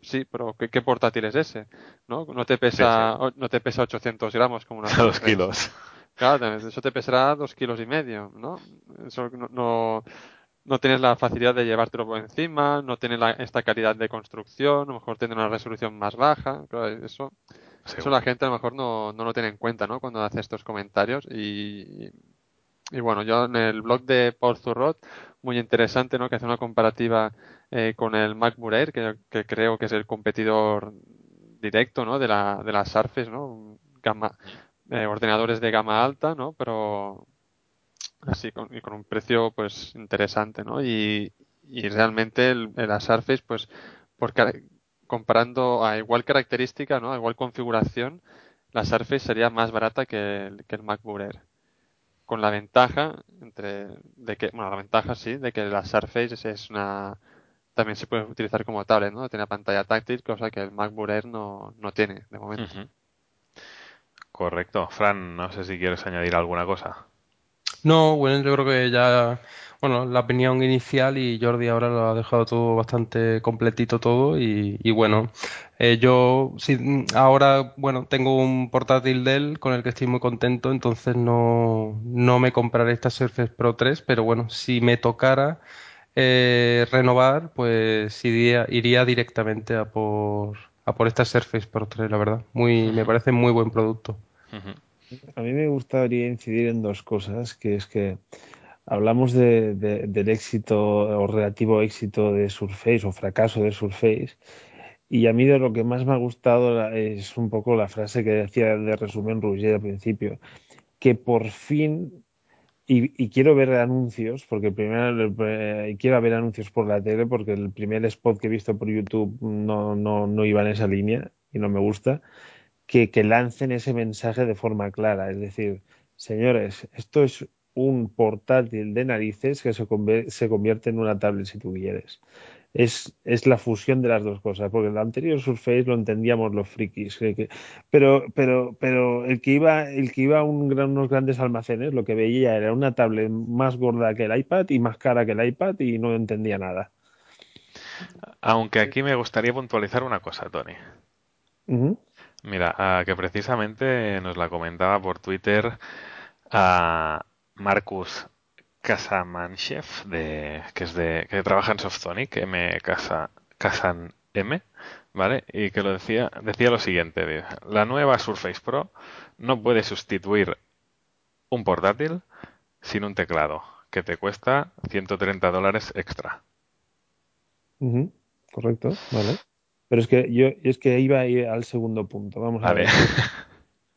sí, pero ¿qué, portátil es ese? ¿No? No te pesa, no te pesa 800 gramos como una. Dos kilos. Claro, eso te pesará dos kilos y medio, ¿no? Eso no, no, tienes la facilidad de llevártelo por encima, no tienes esta calidad de construcción, a lo mejor tiene una resolución más baja, claro, eso, eso la gente a lo mejor no, no lo tiene en cuenta, ¿no? Cuando hace estos comentarios y Y bueno, yo en el blog de Paul Zurrot, muy interesante, ¿no? Que hace una comparativa eh, con el MacBook Air, que, creo que es el competidor directo, ¿no? De la, de las Surface, ¿no? Gama, eh, ordenadores de gama alta, ¿no? Pero así con, y con un precio, pues, interesante, ¿no? Y, y realmente el, la Surface, pues, por, comparando a igual característica, ¿no? A igual configuración, la Surface sería más barata que el, que el MacBook Air con la ventaja entre de que bueno la ventaja sí de que la Surface es una también se puede utilizar como tablet no tiene pantalla táctil cosa que el MacBook Air no, no tiene de momento. Correcto. Fran no sé si quieres añadir alguna cosa. No bueno yo creo que ya bueno, la opinión inicial y Jordi ahora lo ha dejado todo bastante completito todo y, y bueno, eh, yo sí, ahora, bueno, tengo un portátil Dell con el que estoy muy contento, entonces no, no me compraré esta Surface Pro 3, pero bueno, si me tocara eh, renovar, pues iría, iría directamente a por, a por esta Surface Pro 3, la verdad. Muy, me parece muy buen producto. A mí me gustaría incidir en dos cosas, que es que hablamos de, de, del éxito o relativo éxito de Surface o fracaso de Surface. Y a mí de lo que más me ha gustado es un poco la frase que decía de resumen Roger al principio, que por fin, y, y quiero ver anuncios, porque primero eh, quiero ver anuncios por la tele, porque el primer spot que he visto por YouTube no, no, no iba en esa línea y no me gusta, que, que lancen ese mensaje de forma clara. Es decir, señores, esto es un portátil de narices que se, se convierte en una tablet si tú quieres. Es, es, la fusión de las dos cosas, porque el anterior Surface lo entendíamos los frikis, que, pero, pero, pero el que iba, el que iba a un gran, unos grandes almacenes, lo que veía era una tablet más gorda que el iPad y más cara que el iPad y no entendía nada. Aunque aquí me gustaría puntualizar una cosa, Tony. Uh -huh. Mira, que precisamente nos la comentaba por Twitter a Marcus Kasamanchev, de, que es de que trabaja en Softonic, M Casa, Kasan M, ¿vale? Y que lo decía, decía lo siguiente, la nueva Surface Pro no puede sustituir un portátil sin un teclado, que te cuesta 130 dólares extra. Uh -huh. Correcto, vale. Pero es que yo es que iba a ir al segundo punto. Vamos a, a ver. ver.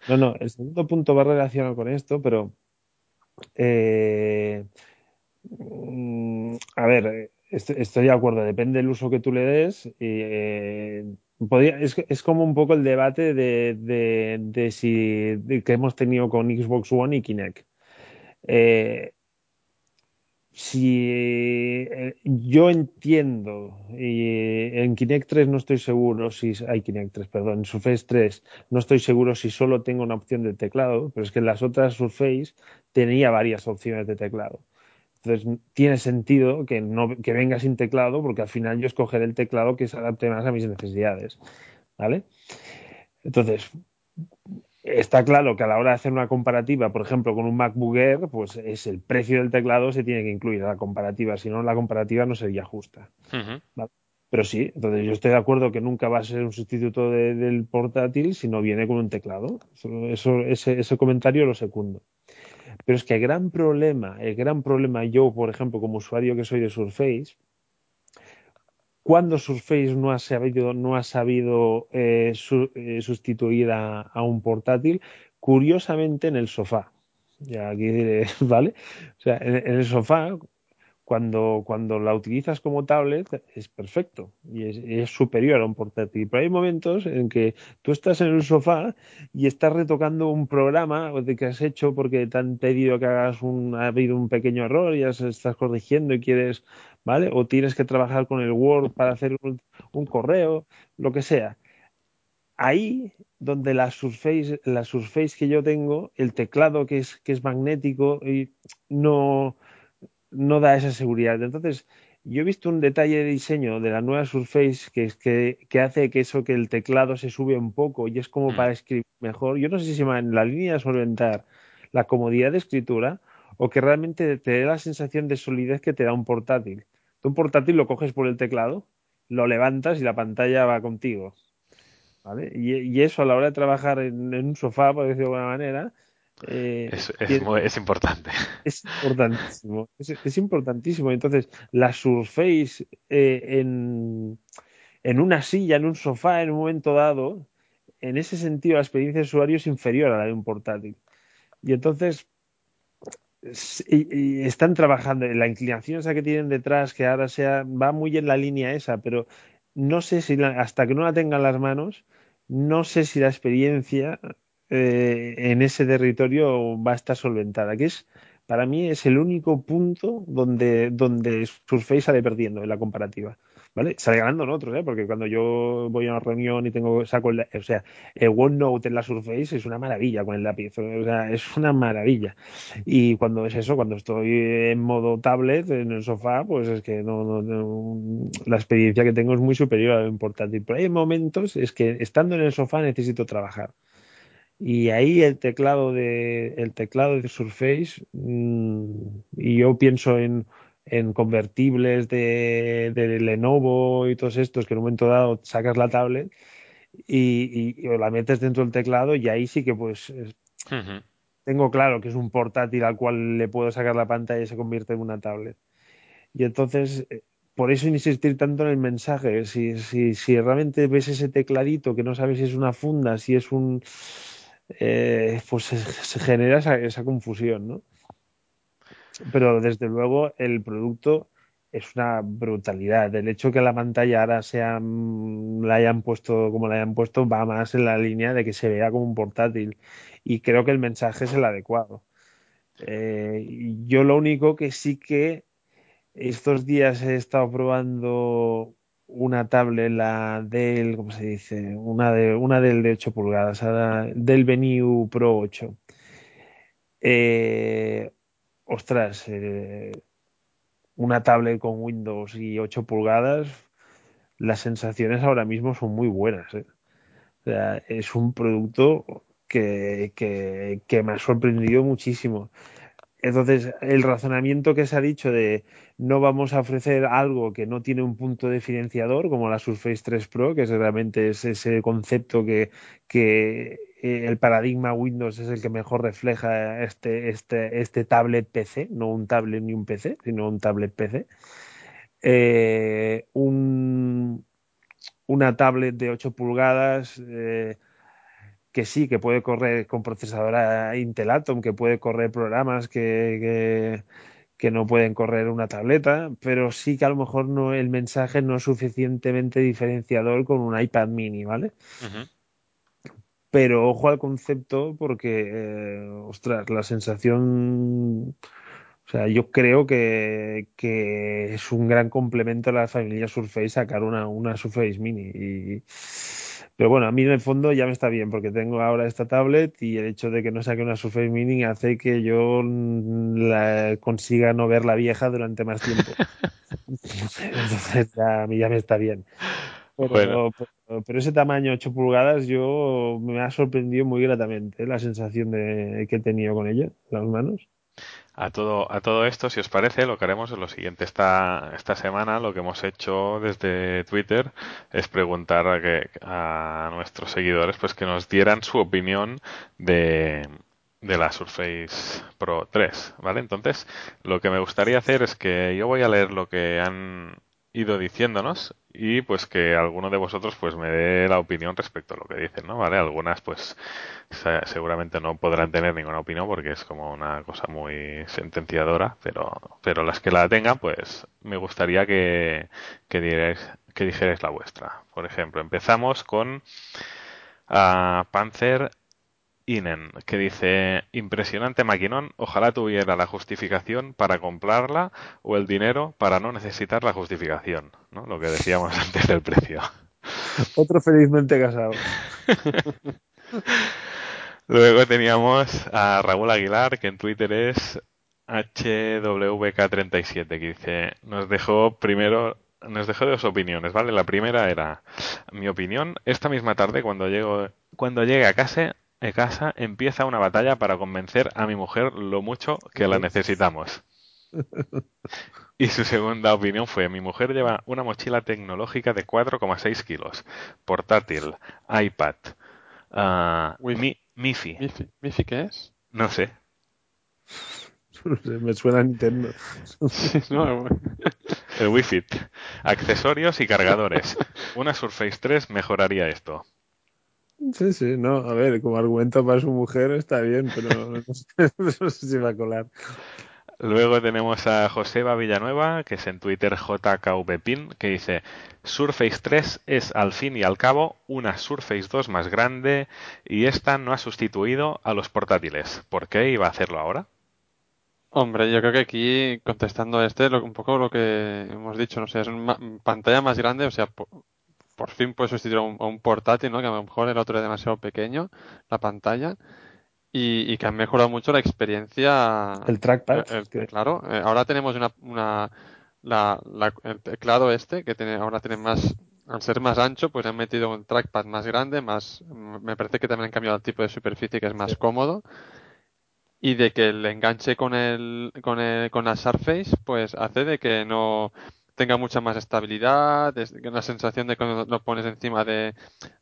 No, no, el segundo punto va relacionado con esto, pero eh, a ver, estoy de acuerdo, depende del uso que tú le des. Eh, es, como un poco el debate de, si que hemos tenido con Xbox One y Kinect. Eh, si eh, yo entiendo, y en Kinect 3 no estoy seguro si hay Kinect 3, perdón, en Surface 3 no estoy seguro si solo tengo una opción de teclado, pero es que en las otras Surface tenía varias opciones de teclado. Entonces tiene sentido que, no, que venga sin teclado porque al final yo escogeré el teclado que se adapte más a mis necesidades. ¿Vale? Entonces, está claro que a la hora de hacer una comparativa, por ejemplo, con un MacBook Air, pues es el precio del teclado se tiene que incluir a la comparativa, si no la comparativa no sería justa. Uh -huh. ¿vale? Pero sí, entonces yo estoy de acuerdo que nunca va a ser un sustituto de, del portátil si no viene con un teclado. Eso, eso ese, ese, comentario lo secundo. Pero es que el gran problema, el gran problema yo, por ejemplo, como usuario que soy de Surface, cuando Surface no ha sabido, no ha sabido eh, eh, sustituir a, un portátil, curiosamente en el sofá. Ya aquí diré, ¿vale? O sea, en el sofá, cuando, cuando la utilizas como tablet es perfecto y es, superior a un portátil. Pero hay momentos en que tú estás en el sofá y estás retocando un programa de que has hecho porque te han pedido que hagas un, ha habido un pequeño error y ya se estás corrigiendo y quieres, ¿vale? O tienes que trabajar con el Word para hacer un, un correo, lo que sea. Ahí donde la Surface, la Surface que yo tengo, el teclado que es, que es magnético y no, no da esa seguridad. Entonces, yo he visto un detalle de diseño de la nueva Surface que, que, que hace que eso, que el teclado se sube un poco y es como mm. para escribir mejor. Yo no sé si en la línea de solventar la comodidad de escritura o que realmente te dé la sensación de solidez que te da un portátil. Tú un portátil lo coges por el teclado, lo levantas y la pantalla va contigo. ¿Vale? Y, y eso a la hora de trabajar en, en un sofá, por decirlo de alguna manera, Eh, Es, y- es, muy- es importante. es importantísimo. Es, importantísimo. Entonces, la Surface eh, en, en una silla, en un sofá, en un momento dado, en ese sentido, la experiencia de usuario es inferior a la de un portátil. Y entonces, s- y- y están trabajando en la inclinación esa que tienen detrás, que ahora sea, va muy en la línea esa, pero no sé si la- hasta que no la tengan en las manos, no sé si la experiencia eh, en ese territorio va a estar solventada, que es, para mí, es el único punto donde, donde Surface sale perdiendo en la comparativa. ¿Vale? Sale ganando en otros, ¿eh? Porque cuando yo voy a una reunión y tengo, saco el, o sea, el OneNote en la Surface es una maravilla con el lápiz, o sea, es una maravilla. Y cuando es eso, cuando estoy en modo tablet, en el sofá, pues es que no, no- la experiencia que tengo es muy superior a lo portátil. Pero hay momentos, es que estando en el sofá necesito trabajar. Y ahí el teclado de, el teclado de Surface, mm, y yo pienso en, en convertibles de, de Lenovo y todos estos, que en un momento dado sacas la tablet y, y- y la metes dentro del teclado y ahí sí que pues es- tengo claro que es un portátil al cual le puedo sacar la pantalla y se convierte en una tablet. Y entonces, eh, por eso insistir tanto en el mensaje. Si, si, si realmente ves ese tecladito que no sabes si es una funda, si es un... eh, pues se, genera esa, confusión, ¿no? Pero desde luego el producto es una brutalidad. El hecho que la pantalla ahora sea, mm, la hayan puesto como la hayan puesto va más en la línea de que se vea como un portátil. Y creo que el mensaje es el adecuado. Eh, yo lo único que sí que estos días he estado probando una tablet, la Dell, ¿cómo se dice? Una de una Dell de 8 pulgadas, Dell Venue Pro 8. Eh, ostras, eh, una tablet con Windows y 8 pulgadas, las sensaciones ahora mismo son muy buenas. ¿eh? Es un producto que, que, que me ha sorprendido muchísimo. Entonces, el razonamiento que se ha dicho de no vamos a ofrecer algo que no tiene un punto diferenciador, como la Surface 3 Pro, que es realmente es ese concepto que, que eh, el paradigma Windows es el que mejor refleja este, este, este tablet PC, no un tablet ni un PC, sino un tablet PC. Eh, un, una tablet de 8 pulgadas. Eh, que sí, que puede correr con procesadora Intel Atom, que puede correr programas que, que, que, no pueden correr una tableta, pero sí que a lo mejor no el mensaje no es suficientemente diferenciador con un iPad mini, ¿vale? Uh -huh. Pero ojo al concepto porque, eh, ostras, la sensación... O sea, yo creo que, que, es un gran complemento a la familia Surface sacar una, una Surface Mini. Y, pero bueno, a mí en el fondo ya me está bien porque tengo ahora esta tablet y el hecho de que no saque una Surface Mini hace que yo la consiga no ver la vieja durante más tiempo. Entonces ya, a mí ya me está bien. Pero, bueno. pero, pero, ese tamaño 8 pulgadas yo me ha sorprendido muy gratamente ¿eh? la sensación de, que he tenido con ella, las manos. A todo, a todo esto, si os parece, lo que haremos es lo siguiente. Esta, esta semana lo que hemos hecho desde Twitter es preguntar a, que, a nuestros seguidores pues que nos dieran su opinión de, de la Surface Pro 3, ¿vale? Entonces, lo que me gustaría hacer es que yo voy a leer lo que han ido diciéndonos y pues que alguno de vosotros pues me dé la opinión respecto a lo que dicen, ¿no? ¿Vale? Algunas pues seguramente no podrán tener ninguna opinión porque es como una cosa muy sentenciadora, pero, pero las que la tengan pues me gustaría que, que, dierais, que dijerais la vuestra. Por ejemplo, empezamos con uh, Panzer Inen, que dice, impresionante maquinón, ojalá tuviera la justificación para comprarla o el dinero para no necesitar la justificación, ¿no? Lo que decíamos antes del precio. Otro felizmente casado. Luego teníamos a Raúl Aguilar, que en Twitter es HWK37, que dice, nos dejó primero nos dejó dos opiniones, ¿vale? La primera era, mi opinión, esta misma tarde cuando llego cuando llegue a casa en casa empieza una batalla para convencer a mi mujer lo mucho que la necesitamos. Y su segunda opinión fue, mi mujer lleva una mochila tecnológica de 4,6 kilos, portátil, iPad, uh, Wi-Fi. Mi, MIFI. ¿Mifi? ¿Mifi qué es? No sé. No sé, me suena a Nintendo. No, El Wii Fit. Accesorios y cargadores. Una Surface 3 mejoraría esto. Sí, sí, no, a ver, como argumento para su mujer está bien, pero no sé, no sé si va a colar. Luego tenemos a Joseba Villanueva, que es en Twitter JKVPin, que dice, Surface 3 es al fin y al cabo una Surface 2 más grande y esta no ha sustituido a los portátiles. ¿Por qué iba a hacerlo ahora? Hombre, yo creo que aquí, contestando a este, lo- un poco lo que hemos dicho, no sé, es una pantalla más grande, o sea, por, fin puede sustituir a un, a un portátil, ¿no? Que a lo mejor el otro era demasiado pequeño, la pantalla, y, y que han mejorado mucho la experiencia. El trackpad, el- el- que- claro, eh, ahora tenemos una, una la, la- el teclado este, que tiene, ahora tiene más, al ser más ancho, pues han metido un trackpad más grande, más, me parece que también han cambiado el tipo de superficie que es más Sí. cómodo y de que el enganche con el, con el, con la Surface pues hace de que no tenga mucha más estabilidad, una sensación de cuando lo pones encima de,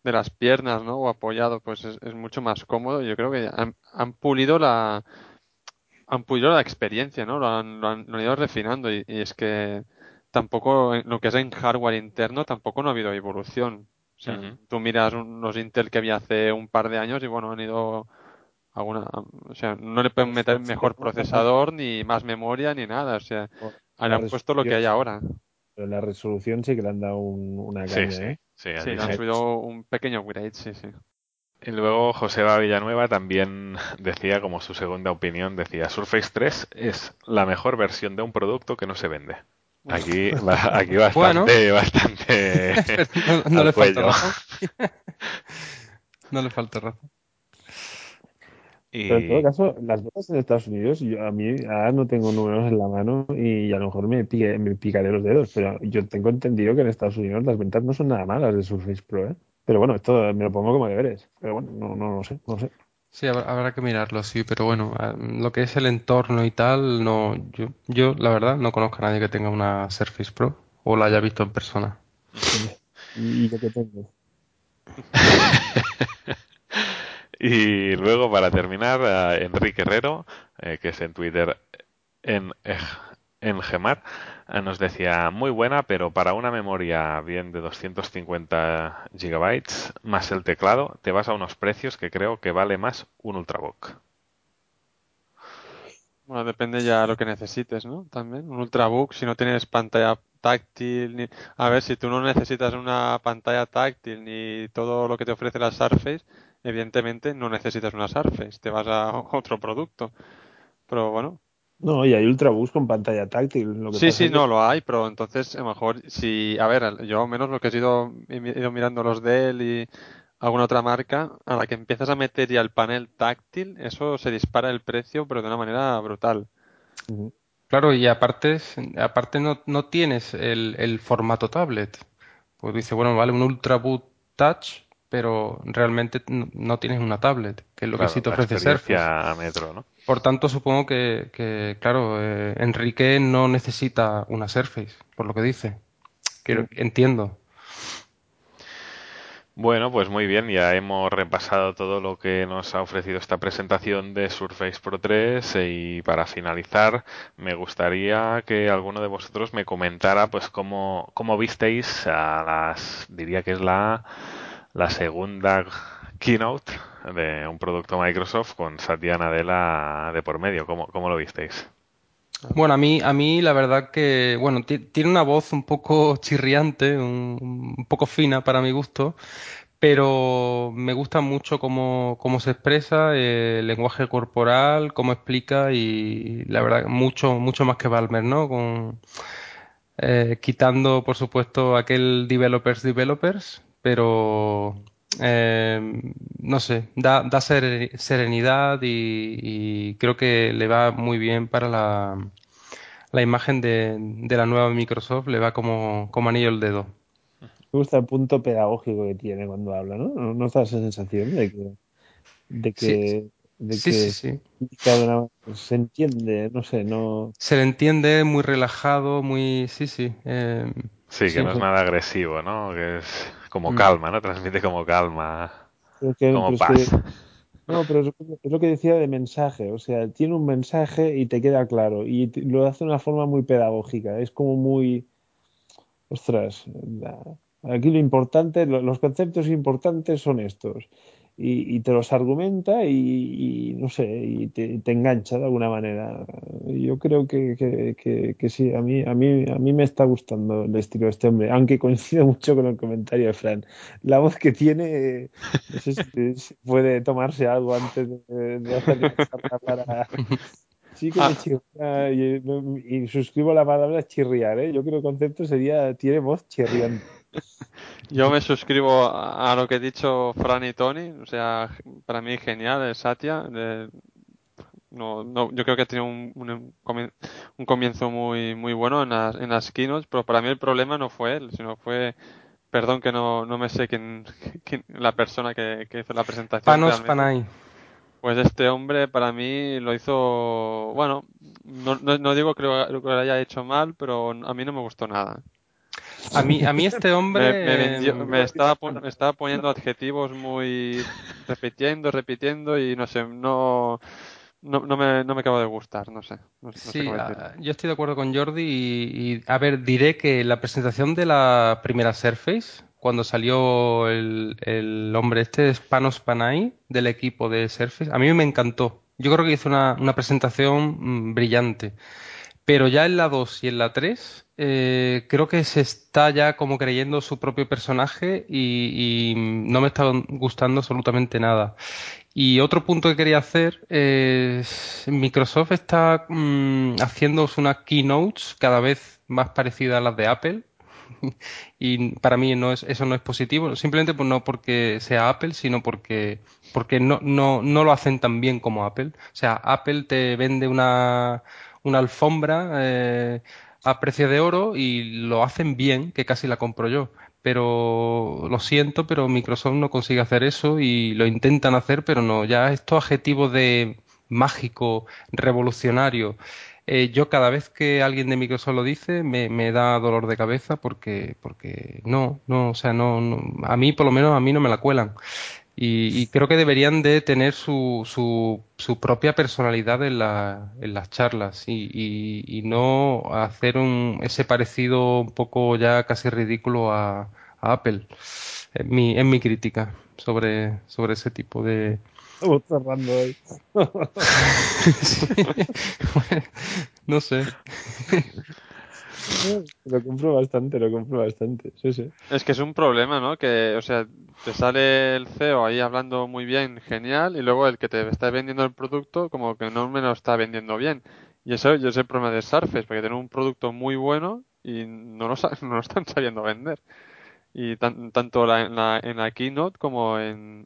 de las piernas, ¿no? O apoyado, pues es, es mucho más cómodo. Yo creo que han, han pulido la han pulido la experiencia, ¿no? Lo han, lo han, lo han ido refinando y, y es que tampoco en lo que es en hardware interno tampoco no ha habido evolución. O sea, Ujú. tú miras un- los Intel que había hace un par de años y bueno, han ido alguna, o sea, no le pueden meter mejor procesador ni más memoria ni nada, o sea, han La puesto lo que hay ahora. Pero la resolución sí que le han dado un- una caña, sí. ¿eh? sí, Sí, así le han subido un pequeño upgrade, sí, sí. Y luego Joseba Villanueva también decía, como su segunda opinión, decía, Surface 3 es la mejor versión de un producto que no se vende. Aquí, va- aquí bastante, bastante no, le falta razón. no le falta razón. Pero en todo caso, las ventas en Estados Unidos, yo a mí ahora no tengo números en la mano y a lo mejor me, pique- me picaré los dedos, pero yo tengo entendido que en Estados Unidos las ventas no son nada malas de Surface Pro, ¿eh? Pero bueno, esto me lo pongo como deberes. Pero bueno, no, no, no sé, no sé. Sí, habrá, habrá que mirarlo, sí, pero bueno, a- lo que es el entorno y tal, no, yo, yo la verdad no conozco a nadie que tenga una Surface Pro o la haya visto en persona. Y lo que tengo. Y luego, para terminar, Enrique Herrero, eh, que es en Twitter en, en Gemar, eh, nos decía, muy buena, pero para una memoria bien de 250 gigabytes más el teclado, te vas a unos precios que creo que vale más un Ultrabook. Bueno, depende ya de lo que necesites, ¿no? También, un Ultrabook, si no tienes pantalla táctil, ni... a ver, si tú no necesitas una pantalla táctil ni todo lo que te ofrece la Surface, evidentemente no necesitas una Surface, te vas a otro producto. Pero bueno, No, y hay Ultrabooks con pantalla táctil. Lo que sí, sí, que- no lo hay, pero entonces a lo mejor si, a ver, yo al menos lo que he ido, he ido mirando los Dell y alguna otra marca, a la que empiezas a meter ya el panel táctil, eso se dispara el precio, pero de una manera brutal. Claro, y aparte, aparte no, no tienes el, el formato tablet. Pues dice, bueno, vale un Ultrabook Touch, pero realmente no, tienes una tablet, que es lo Claro, que sí te ofrece Surface. experiencia a metro, ¿no? Por tanto, supongo que, que, claro, eh, Enrique no necesita una Surface, por lo que dice. Quiero- entiendo. Bueno, pues muy bien, ya hemos repasado todo lo que nos ha ofrecido esta presentación de Surface Pro 3 eh, y para finalizar me gustaría que alguno de vosotros me comentara pues cómo, cómo visteis a las, diría que es la, la segunda keynote de un producto Microsoft con Satya Nadella de por medio, ¿cómo, cómo lo visteis? Bueno, a mí, a mí la verdad que, bueno, ti- tiene una voz un poco chirriante, un, un poco fina para mi gusto, pero me gusta mucho cómo, cómo se expresa, eh, el lenguaje corporal, cómo explica y la verdad mucho, mucho más que Balmer, ¿no? Con, eh, quitando, por supuesto, aquel developers developers, pero eh, no sé, da, da sere- serenidad y, y creo que le va muy bien para la, la imagen de, de la nueva Microsoft, le va como, como anillo al dedo. Me gusta el punto pedagógico que tiene cuando habla, ¿no? ¿No, da esa sensación de que, de que, Sí, de Sí, que sí, una- se entiende, no sé, no. Se le entiende muy relajado, muy... Sí, sí. eh, Sí, que Sí, no es sí. nada agresivo, ¿no? Que es como Mm. calma, ¿no? Transmite como calma, que, como es paz. que No, pero es, es lo que decía de mensaje, o sea, tiene un mensaje y te queda claro y te- lo hace de una forma muy pedagógica, es como muy, ostras, la- aquí lo importante, lo- los conceptos importantes son estos y, y te los argumenta y, y no sé, y te, te engancha de alguna manera. Yo creo que, que, que, que sí, a mí, a mí, a mí me está gustando el estilo de este hombre, aunque coincido mucho con el comentario de Fran. La voz que tiene, no sé si, si puede tomarse algo antes de, de hacer la charla para... Sí que me Ah. chirría y, y suscribo la palabra chirriar, ¿eh? Yo creo que el concepto sería, tiene voz chirriante. Yo me suscribo a, a lo que he dicho Fran y Tony, o sea, para mí genial el Satya. no, no, yo creo que ha tenido un, un, un comienzo muy, muy bueno en las, en las keynotes, pero para mí el problema no fue él, sino fue, perdón que no, no me sé quién, quién- la persona que, que hizo la presentación. Panos realmente. Panay. Pues este hombre para mí lo hizo, bueno, no, no, no digo que lo, que lo haya hecho mal, pero a mí no me gustó nada. A mí, a mí este hombre... me vendió- me estaba, pon- me estaba poniendo adjetivos muy repitiendo, repitiendo y no sé, no, no, no me, no me acabo de gustar, no sé, no, no sé Sí, cómo a- decirlo. yo estoy de acuerdo con Jordi y, y, a ver, diré que la presentación de la primera Surface, cuando salió el, el hombre este, es Panos Panay, del equipo de Surface, a mí me encantó. Yo creo que hizo una, una presentación mm, brillante. Pero ya en la 2 y en la 3 eh, creo que se está ya como creyendo su propio personaje y, no me está gustando absolutamente nada. Y otro punto que quería hacer es Microsoft está mm, haciendo unas keynotes cada vez más parecidas a las de Apple y para mí no es, eso no es positivo, simplemente pues no porque sea Apple, sino porque, porque no, no, no lo hacen tan bien como Apple. O sea, Apple te vende una, una alfombra eh, a precio de oro y lo hacen bien, que casi la compro yo. Pero lo siento, pero Microsoft no consigue hacer eso y lo intentan hacer, pero no. Ya estos adjetivos de mágico, revolucionario, eh, yo cada vez que alguien de Microsoft lo dice me, me da dolor de cabeza porque, porque no, no, o sea, no, no, a mí por lo menos a mí no me la cuelan. Y, y creo que deberían de tener su, su, su propia personalidad en, la, en las charlas y, y, y no hacer un, ese parecido un poco ya casi ridículo a, a Apple. Es mi, es mi crítica sobre, sobre ese tipo de, Estamos cerrando hoy. Sí. Bueno, no sé. Lo compro bastante, lo compro bastante. Sí, sí. Es que es un problema, ¿no? Que, o sea, te sale el CEO ahí hablando muy bien, genial, y luego el que te está vendiendo el producto como que no me lo está vendiendo bien. Y eso yo es el problema de Surface, porque tienen un producto muy bueno y no lo, no están sabiendo vender. Y tan- tanto la- en, la, en la keynote como en,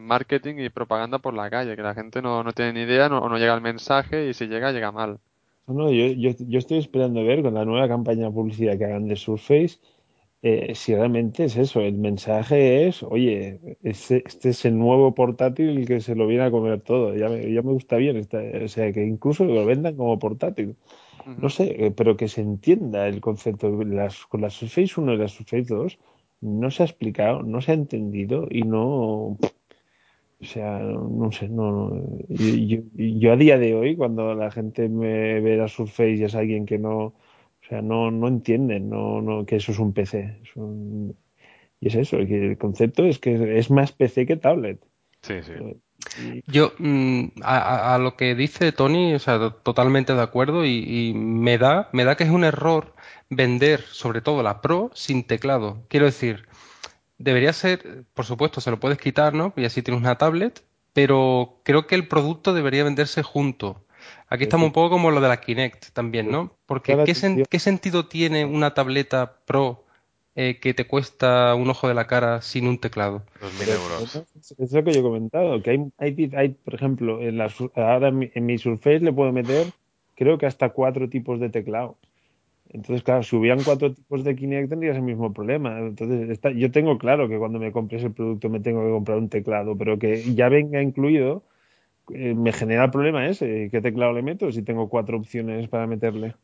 marketing y propaganda por la calle, que la gente no, no tiene ni idea no- o no llega el mensaje y si llega, llega mal. No, yo, yo, yo estoy esperando ver con la nueva campaña de publicidad que hagan de Surface eh, si realmente es eso. El mensaje es, oye, este, este es el nuevo portátil que se lo viene a comer todo. Ya me, ya me gusta bien. esta- o sea, que incluso lo vendan como portátil. No sé, eh, pero que se entienda el concepto. Las, con la Surface 1 y la Surface 2 no se ha explicado, no se ha entendido y no. O sea, no sé, no, no. Yo, yo- yo a día de hoy, cuando la gente me ve la Surface y es alguien que no, o sea, no, no entienden no, no, que eso es un PC. Es un- y es eso, que el concepto es que es más PC que tablet. Sí, sí. Y- Yo, mm, a, a- lo que dice Tony, o sea, to- totalmente de acuerdo y, y me da, me da que es un error vender, sobre todo la Pro, sin teclado. Quiero decir, debería ser, por supuesto, se lo puedes quitar, ¿no? Y así tienes una tablet, pero creo que el producto debería venderse junto. Aquí estamos un poco como lo de la Kinect también, ¿no? Porque ¿qué, sen- tío. qué sentido tiene una tableta Pro eh, que te cuesta un ojo de la cara sin un teclado? 2.000 pero euros. es es lo que yo he comentado, que hay, hay, hay, por ejemplo, en la, Sur- ahora en mi, en mi Surface le puedo meter, creo que hasta cuatro tipos de teclado. Entonces, claro, si hubieran cuatro tipos de Kinect tendrías el mismo problema. Entonces, está, yo tengo claro que cuando me compres el producto me tengo que comprar un teclado, pero que ya venga incluido, eh, me genera el problema ese. ¿Qué teclado le meto si tengo cuatro opciones para meterle?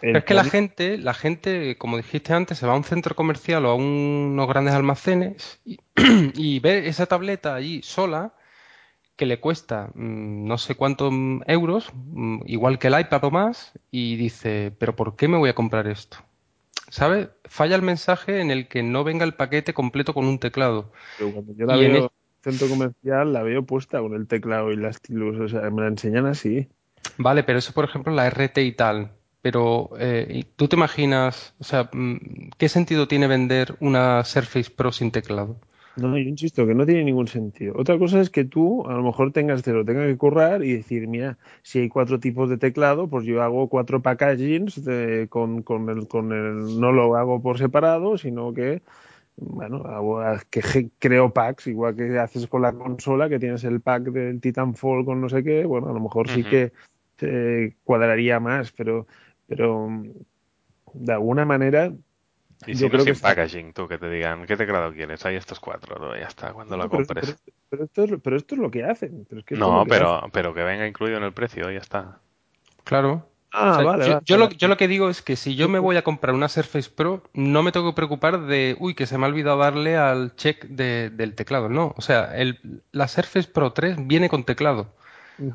Pero es que la gente, la gente, como dijiste antes, se va a un centro comercial o a unos grandes almacenes y, y ve esa tableta allí sola que le cuesta mm, no sé cuántos euros, mm, igual que el iPad o más, y dice, pero ¿por qué me voy a comprar esto? ¿Sabe? Falla el mensaje en el que no venga el paquete completo con un teclado. Pero cuando yo la Y veo en centro comercial, la veo puesta con el teclado y la stylus, o sea, me la enseñan así. Vale, pero eso, por ejemplo, la RT y tal. Pero eh, ¿y ¿tú te imaginas, o sea, mm, qué sentido tiene vender una Surface Pro sin teclado? No, yo insisto que no tiene ningún sentido. Otra cosa es que tú a lo mejor tengas, te lo tengas que currar y decir, mira, si hay cuatro tipos de teclado, pues yo hago cuatro packagings de- con, con el, con el, no lo hago por separado, sino que, bueno, hago, que creo packs, igual que haces con la consola, que tienes el pack del Titanfall con no sé qué, bueno, a lo mejor sí que eh, cuadraría más, pero, pero de alguna manera Y Yo si no sin está- packaging, tú que te digan, ¿qué teclado quieres? Hay estos cuatro, ¿no? ya está, cuando lo No, pero, compres. pero- pero esto es, pero esto es lo que hacen. Pero es que esto es No, lo que pero, hacen. pero que venga incluido en el precio, ya está. Claro. Ah, O sea, vale, yo, vale, yo lo, yo lo que digo es que si yo me voy a comprar una Surface Pro, no me tengo que preocupar de, uy, que se me ha olvidado darle al check de- del teclado. No, o sea, el, la Surface Pro 3 viene con teclado.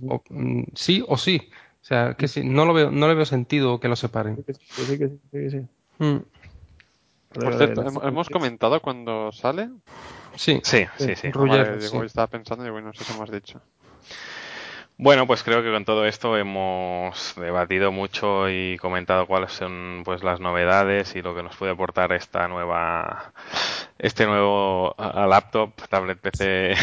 O- mm, sí o sí. O sea, que sí, no lo veo, no le veo sentido que lo separen. Sí, que sí, que sí, que sí. Mm, Por cierto, hemos comentado cuando sale. Sí. Sí, sí, sí. Vale, digo, sí. estaba pensando y bueno, no sé si hemos dicho. Bueno, pues creo que con todo esto hemos debatido mucho y comentado cuáles son pues las novedades y lo que nos puede aportar esta nueva este nuevo laptop, tablet PC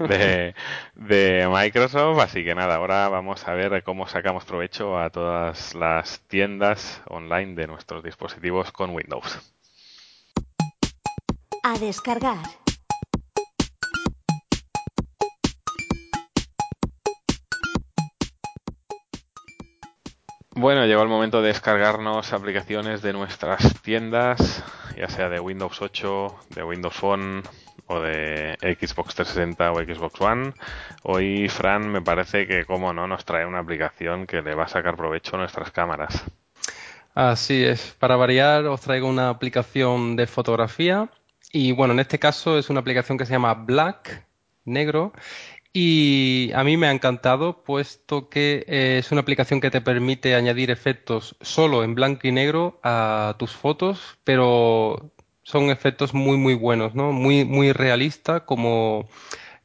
de, de Microsoft. Así que nada, ahora vamos a ver cómo sacamos provecho a todas las tiendas online de nuestros dispositivos con Windows. A descargar. Bueno, llegó el momento de descargarnos aplicaciones de nuestras tiendas, ya sea de Windows 8, de Windows Phone o de Xbox 360 o Xbox One. Hoy Fran me parece que, como no, nos trae una aplicación que le va a sacar provecho a nuestras cámaras. Así es. Para variar, os traigo una aplicación de fotografía. Y bueno, en este caso es una aplicación que se llama Black, negro. Y a mí me ha encantado, puesto que eh, es una aplicación que te permite añadir efectos solo en blanco y negro a tus fotos, pero son efectos muy, muy buenos, ¿no? Muy, muy realistas, como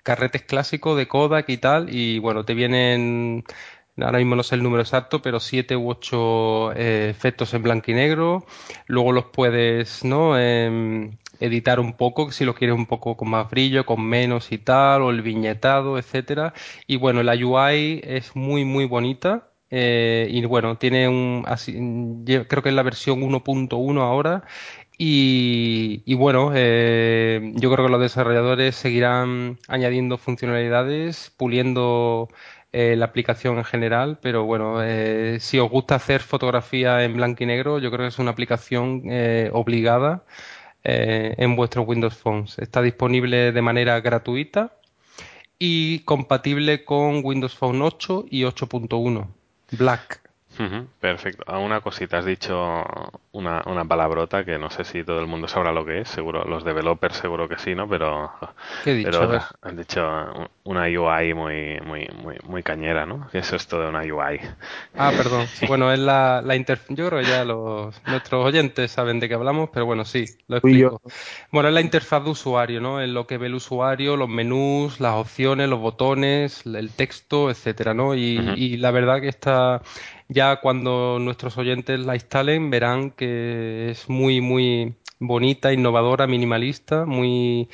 carretes clásicos de Kodak y tal. Y bueno, te vienen, ahora mismo no sé el número exacto, pero siete u ocho eh, efectos en blanco y negro. Luego los puedes, ¿no? Em, editar un poco, si lo quieres un poco con más brillo, con menos y tal, o el viñetado, etcétera. Y bueno, la UI es muy, muy bonita. eh, y bueno, tiene un, así, creo que es la versión 1.1 ahora. Y, y bueno, eh, yo creo que los desarrolladores seguirán añadiendo funcionalidades, puliendo eh, la aplicación en general, pero bueno, eh, si os gusta hacer fotografía en blanco y negro, yo creo que es una aplicación eh, obligada eh, en vuestros Windows Phones. Está disponible de manera gratuita y compatible con Windows Phone 8 y 8.1. Black. Ujú, Perfecto. A una cosita, has dicho una, una palabrota que no sé si todo el mundo sabrá lo que es, seguro, los developers seguro que sí, ¿no? Pero, ¿Qué he dicho? pero has dicho una UI muy, muy, muy, muy cañera, ¿no? ¿Qué es esto de una UI? Ah, perdón. Bueno, es la, la interf- Yo creo que ya los, nuestros oyentes saben de qué hablamos, pero bueno, sí, lo explico. Bueno, es la interfaz de usuario, ¿no? En lo que ve el usuario, los menús, las opciones, los botones, el texto, etcétera, ¿no? Y la verdad que está, ya cuando nuestros oyentes la instalen, verán que es muy, muy bonita, innovadora, minimalista, muy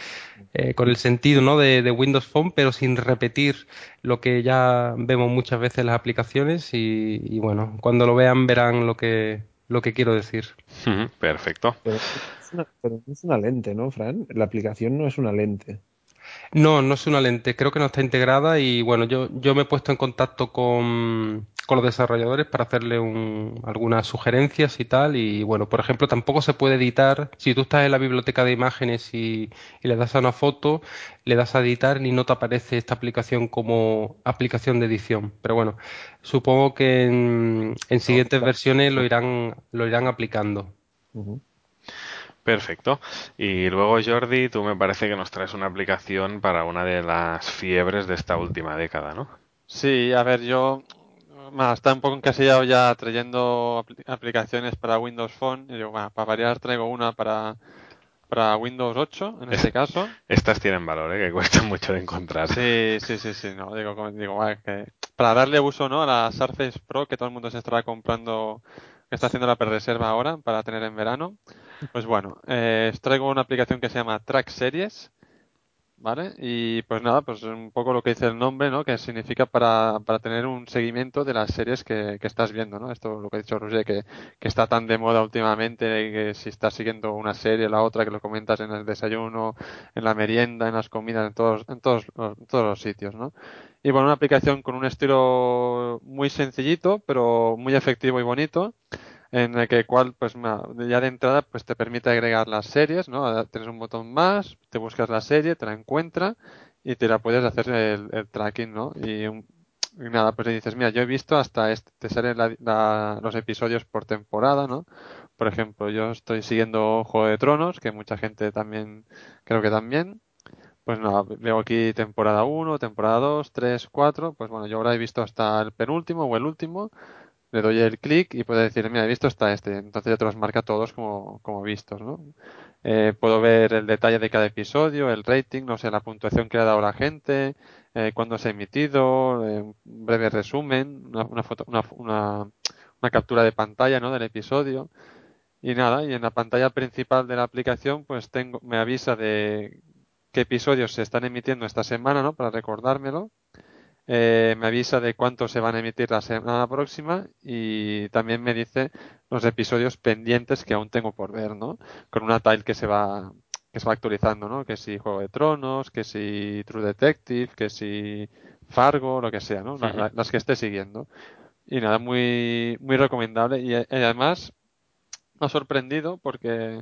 eh, con el sentido, ¿no? de, de Windows Phone, pero sin repetir lo que ya vemos muchas veces en las aplicaciones y, y bueno, cuando lo vean verán lo que, lo que quiero decir. Perfecto. Pero, es una, pero es una lente, ¿no, Fran? La aplicación no es una lente. No, no es una lente, creo que no está integrada y bueno, yo, yo me he puesto en contacto con, con los desarrolladores para hacerle un- algunas sugerencias y tal y bueno, por ejemplo, tampoco se puede editar, si tú estás en la biblioteca de imágenes y, y le das a una foto, le das a editar y no te aparece esta aplicación como aplicación de edición, pero bueno, supongo que en, en siguientes versiones lo irán, lo irán aplicando. Perfecto. Y luego, Jordi, tú me parece que nos traes una aplicación para una de las fiebres de esta última década, ¿no? Sí, a ver, yo más, está un poco encasillado ya trayendo aplicaciones para Windows Phone. Y digo, bueno, para variar traigo una para, para Windows 8, en este caso. Estas tienen valor, ¿eh? que cuestan mucho de encontrar. Sí, sí, sí, sí. No, digo, digo que para darle uso ¿no? a la Surface Pro que todo el mundo se estará comprando, que está haciendo la pre-reserva ahora para tener en verano. Pues bueno, eh, traigo una aplicación que se llama Track Series, ¿vale? Y pues nada, pues un poco lo que dice el nombre, ¿no? Que significa para, para tener un seguimiento de las series que, que estás viendo, ¿no? Esto lo que ha dicho Roger, que, que está tan de moda últimamente, que si estás siguiendo una serie, la otra, que lo comentas en el desayuno, en la merienda, en las comidas, en todos, en todos, en todos los sitios, ¿no? Y bueno, una aplicación con un estilo muy sencillito, pero muy efectivo y bonito en el que cual pues ya de entrada pues te permite agregar las series, ¿no? Tienes un botón más, te buscas la serie, te la encuentra y te la puedes hacer el, tracking, ¿no? Y, nada, pues dices, mira, yo he visto hasta este, te salen los episodios por temporada, ¿no? Por ejemplo, yo estoy siguiendo Juego de Tronos, que mucha gente también, creo que también. Pues nada, veo aquí temporada 1, temporada 2, 3, 4, pues bueno, yo ahora he visto hasta el penúltimo o el último, le doy el clic y puedo decir, mira, he visto está este. Entonces ya te los marca todos como, como vistos, ¿no? Eh, puedo ver el detalle de cada episodio, el rating, no sé, la puntuación que ha dado la gente, eh, cuándo se ha emitido, eh, un breve resumen, una, una, foto, una, una, una, captura de pantalla, ¿no? Del episodio. Y nada, y en la pantalla principal de la aplicación, pues tengo, me avisa de qué episodios se están emitiendo esta semana, ¿no? Para recordármelo eh, me avisa de cuántos se van a emitir la semana próxima y también me dice los episodios pendientes que aún tengo por ver, ¿no? Con una tile que se va que se va actualizando, ¿no? Que si Juego de Tronos, que si True Detective, que si Fargo, lo que sea, ¿no? las que esté siguiendo. Y nada, muy muy recomendable y, y además me ha sorprendido porque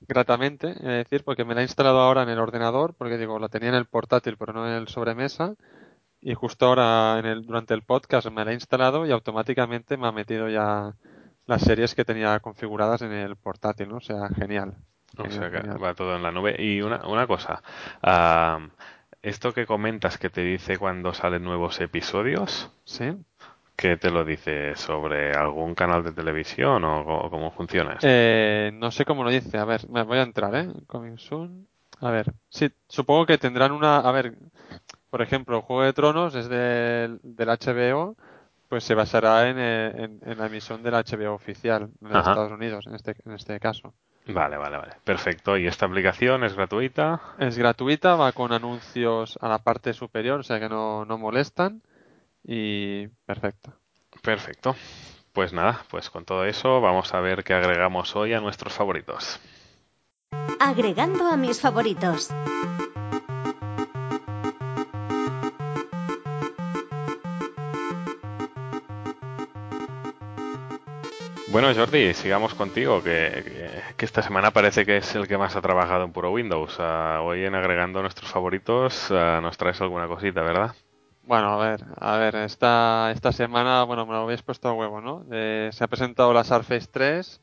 gratamente, es decir, porque me la he instalado ahora en el ordenador, porque digo, la tenía en el portátil pero no en el sobremesa y justo ahora en el, durante el podcast me la he instalado y automáticamente me ha metido ya las series que tenía configuradas en el portátil, ¿no? O sea, genial. o sea, que va todo en la nube. Y una, una cosa, esto que comentas que te dice cuando salen nuevos episodios, ¿Sí? ¿qué te lo dice sobre algún canal de televisión o, cómo funciona Eh, no sé cómo lo dice. A ver, me voy a entrar, ¿eh? Coming soon. A ver, sí, supongo que tendrán una... A ver, por ejemplo, Juego de Tronos es del, del HBO, pues se basará en, la emisión del HBO oficial en Estados Unidos, en este, en este caso. Vale, vale, vale. Perfecto. ¿Y esta aplicación es gratuita? Es gratuita, va con anuncios a la parte superior, o sea que no, no molestan. Y perfecto. Perfecto. Pues nada, pues con todo eso vamos a ver qué agregamos hoy a nuestros favoritos. Agregando a mis favoritos. Bueno, Jordi, sigamos contigo, que, esta semana parece que es el que más ha trabajado en puro Windows. Ah, hoy en agregando nuestros favoritos ah, nos traes alguna cosita, ¿verdad? Bueno, a ver, a ver, esta, esta semana, bueno, me lo habéis puesto a huevo, ¿no? se ha presentado la Surface 3,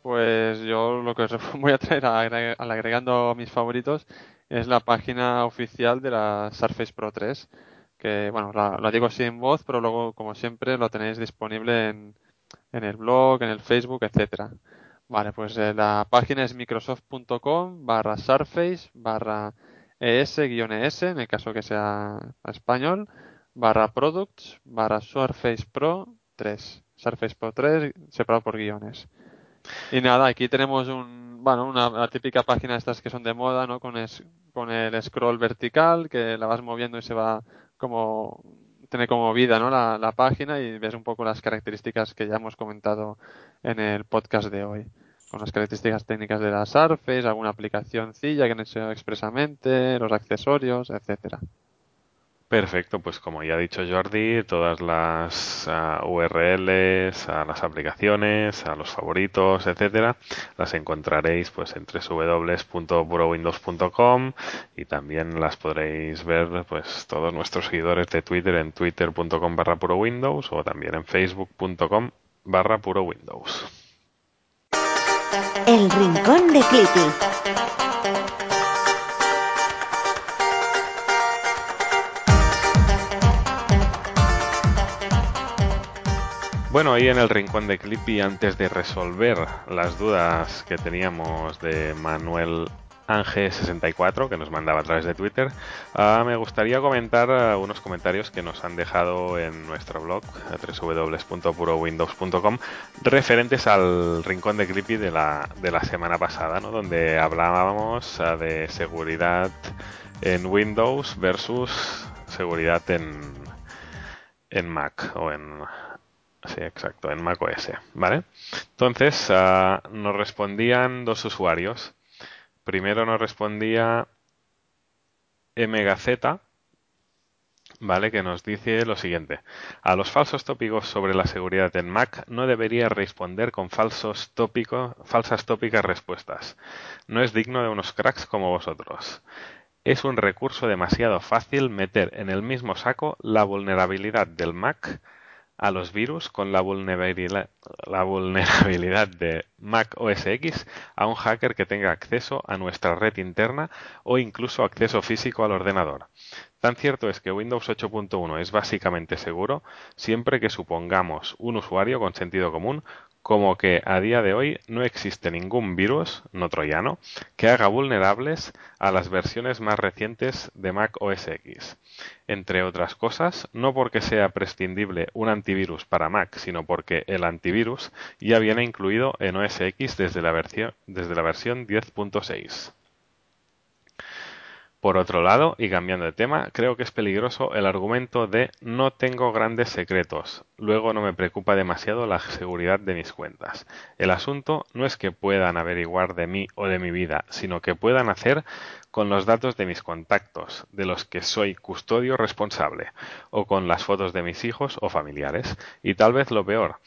pues yo lo que os voy a traer al agregando mis favoritos es la página oficial de la Surface Pro 3, que, bueno, la, la digo así en voz, pero luego, como siempre, lo tenéis disponible en en el blog, en el Facebook, etcétera. Vale, pues eh, la página es microsoft.com barra surface barra es-es, en el caso que sea español, barra products barra surface pro 3. Surface Pro 3 separado por guiones. Y nada, aquí tenemos un, bueno, una, típica página de estas que son de moda, ¿no? Con, con el scroll vertical, que la vas moviendo y se va como tiene como vida ¿no? La, la, página y ves un poco las características que ya hemos comentado en el podcast de hoy. Con las características técnicas de la Surface, alguna aplicacióncilla que han hecho expresamente, los accesorios, etcétera. Perfecto, pues como ya ha dicho Jordi, todas las uh, URLs, a las aplicaciones, a los favoritos, etcétera, las encontraréis pues en www.purowindows.com y también las podréis ver pues todos nuestros seguidores de Twitter en twitter.com barra purowindows o también en facebook.com barra purowindows. El Rincón de Clippy. Bueno, y en el rincón de Clippy, antes de resolver las dudas que teníamos de Manuel Ángel64, que nos mandaba a través de Twitter, uh, me gustaría comentar uh, unos comentarios que nos han dejado en nuestro blog, www.purowindows.com, referentes al rincón de Clippy de la, de la semana pasada, ¿no? donde hablábamos uh, de seguridad en Windows versus seguridad en, en Mac o en Sí, exacto, en macOS, ¿vale? Entonces, uh, nos respondían dos usuarios. Primero nos respondía MGZ, ¿vale? Que nos dice lo siguiente. A los falsos tópicos sobre la seguridad en Mac no debería responder con falsos falsas tópicas respuestas. No es digno de unos cracks como vosotros. Es un recurso demasiado fácil meter en el mismo saco la vulnerabilidad del Mac a los virus con la vulnerabilidad, de Mac OS X a un hacker que tenga acceso a nuestra red interna o incluso acceso físico al ordenador. Tan cierto es que Windows 8.1 es básicamente seguro siempre que supongamos un usuario con sentido común como que a día de hoy no existe ningún virus no troyano que haga vulnerables a las versiones más recientes de Mac OS X. Entre otras cosas, no porque sea prescindible un antivirus para Mac, sino porque el antivirus ya viene incluido en OS X desde la versión, desde la versión 10.6. Por otro lado, y cambiando de tema, creo que es peligroso el argumento de no tengo grandes secretos, luego no me preocupa demasiado la seguridad de mis cuentas. El asunto no es que puedan averiguar de mí o de mi vida, sino que puedan hacer con los datos de mis contactos, de los que soy custodio responsable, o con las fotos de mis hijos o familiares. Y tal vez lo peor,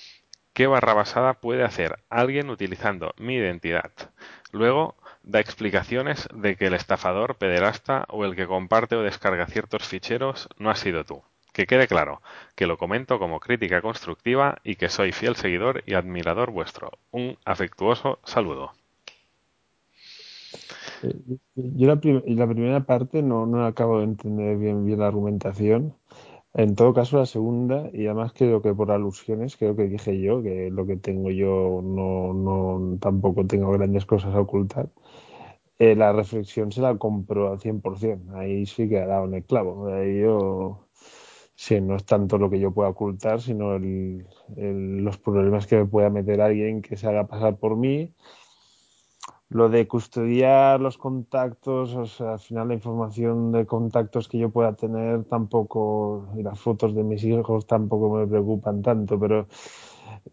¿qué barra basada puede hacer alguien utilizando mi identidad? Luego, da explicaciones de que el estafador, pederasta o el que comparte o descarga ciertos ficheros no ha sido tú. Que quede claro, que lo comento como crítica constructiva y que soy fiel seguidor y admirador vuestro. Un afectuoso saludo. Eh, yo la, la primera parte no, no, acabo de entender bien, bien la argumentación. En todo caso, la segunda, y además creo que por alusiones, creo que dije yo, que lo que tengo yo no, no tampoco tengo grandes cosas a ocultar. Eh, la reflexión se la compro al 100%. Ahí sí que ha dado en el clavo. Ahí yo, sí, no es tanto lo que yo pueda ocultar, sino los problemas que me pueda meter alguien que se haga pasar por mí lo de custodiar los contactos, o sea, al final la información de contactos que yo pueda tener tampoco, y las fotos de mis hijos tampoco me preocupan tanto, pero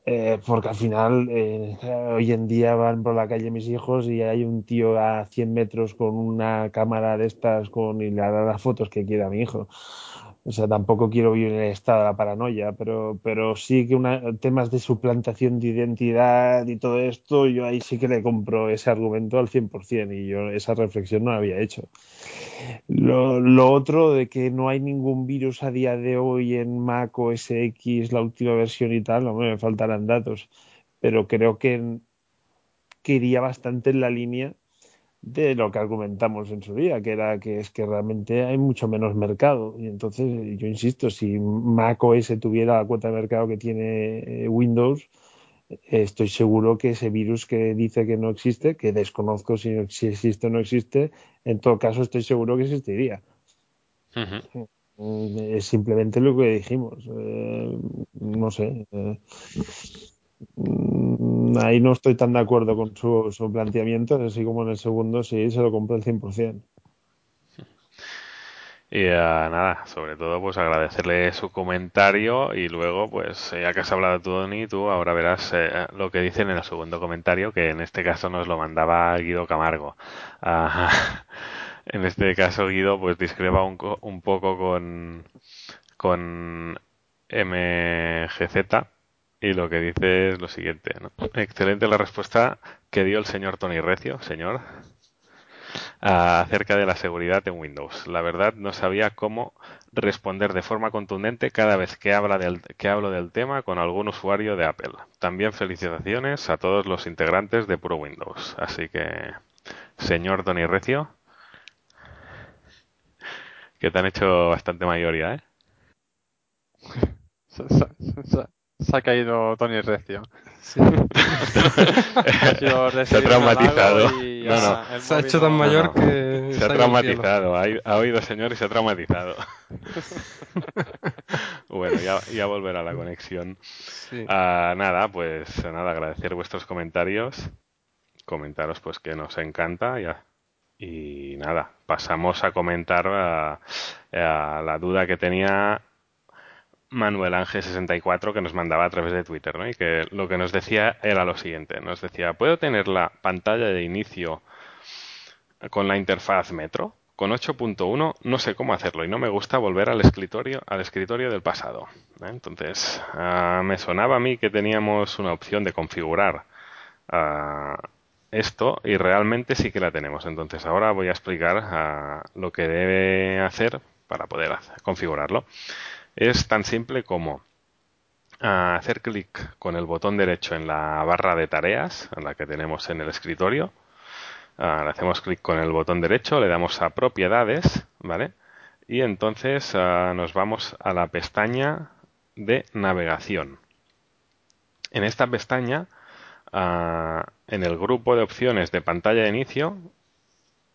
eh, porque al final eh, hoy en día van por la calle mis hijos y hay un tío a 100 metros con una cámara de estas con, y le hará las fotos que quiera a mi hijo. O sea, tampoco quiero vivir en el estado de la paranoia, pero, pero sí que temas de suplantación de identidad y todo esto, yo ahí sí que le compro ese argumento al 100% y yo esa reflexión no la había hecho. Lo, lo otro de que no hay ningún virus a día de hoy en Mac OS X, la última versión y tal, no me faltarán datos, pero creo que, que iría bastante en la línea de lo que argumentamos en su día, que era que es que realmente hay mucho menos mercado. Y entonces, yo insisto, si Mac OS tuviera la cuota de mercado que tiene eh, Windows, estoy seguro que ese virus que dice que no existe, que desconozco si, si existe o no existe, en todo caso estoy seguro que existiría. Uh -huh. Es simplemente lo que dijimos. Eh, no sé. Eh, ahí no estoy tan de acuerdo con su, su, planteamiento, así como en el segundo sí se lo compré al 100%. Y uh, nada, sobre todo pues agradecerle su comentario y luego pues ya que has hablado tú, Doni, tú ahora verás eh, lo que dicen en el segundo comentario, que en este caso nos lo mandaba Guido Camargo. En este caso Guido pues discrepa un, un poco con, con MGZ, y lo que dice es lo siguiente. ¿no? Excelente la respuesta que dio el señor Tony Recio, señor, acerca de la seguridad en Windows. La verdad no sabía cómo responder de forma contundente cada vez que, habla del, que hablo del tema con algún usuario de Apple. También felicitaciones a todos los integrantes de Puro Windows. Así que, señor Tony Recio, que te han hecho bastante mayoría, ¿eh? Se, ha caído Tony Recio. Sí. Se ha traumatizado. y No, no. Se ha hecho tan no- mayor no. que Se ha traumatizado, ha, ha oído señor y se ha traumatizado. bueno, ya, ya volverá la conexión. Sí. Ah, nada, pues nada, agradecer vuestros comentarios. Comentaros pues que nos encanta ya. Y nada, pasamos a comentar ah, ah, la duda que tenía Manuel Ángel 64 que nos mandaba a través de Twitter, ¿no? Y que lo que nos decía era lo siguiente, nos decía, ¿puedo tener la pantalla de inicio con la interfaz Metro? Con 8.1 no sé cómo hacerlo y no me gusta volver al escritorio, al escritorio del pasado. ¿eh? Entonces, ah, me sonaba a mí que teníamos una opción de configurar ah, esto y realmente sí que la tenemos. Entonces, ahora voy a explicar ah, lo que debe hacer para poder configurarlo. Es tan simple como ah, hacer clic con el botón derecho en la barra de tareas, en la que tenemos en el escritorio. Ah, le hacemos clic con el botón derecho, le damos a propiedades, ¿vale? Y entonces ah, nos vamos a la pestaña de navegación. En esta pestaña, en el grupo de opciones de pantalla de inicio,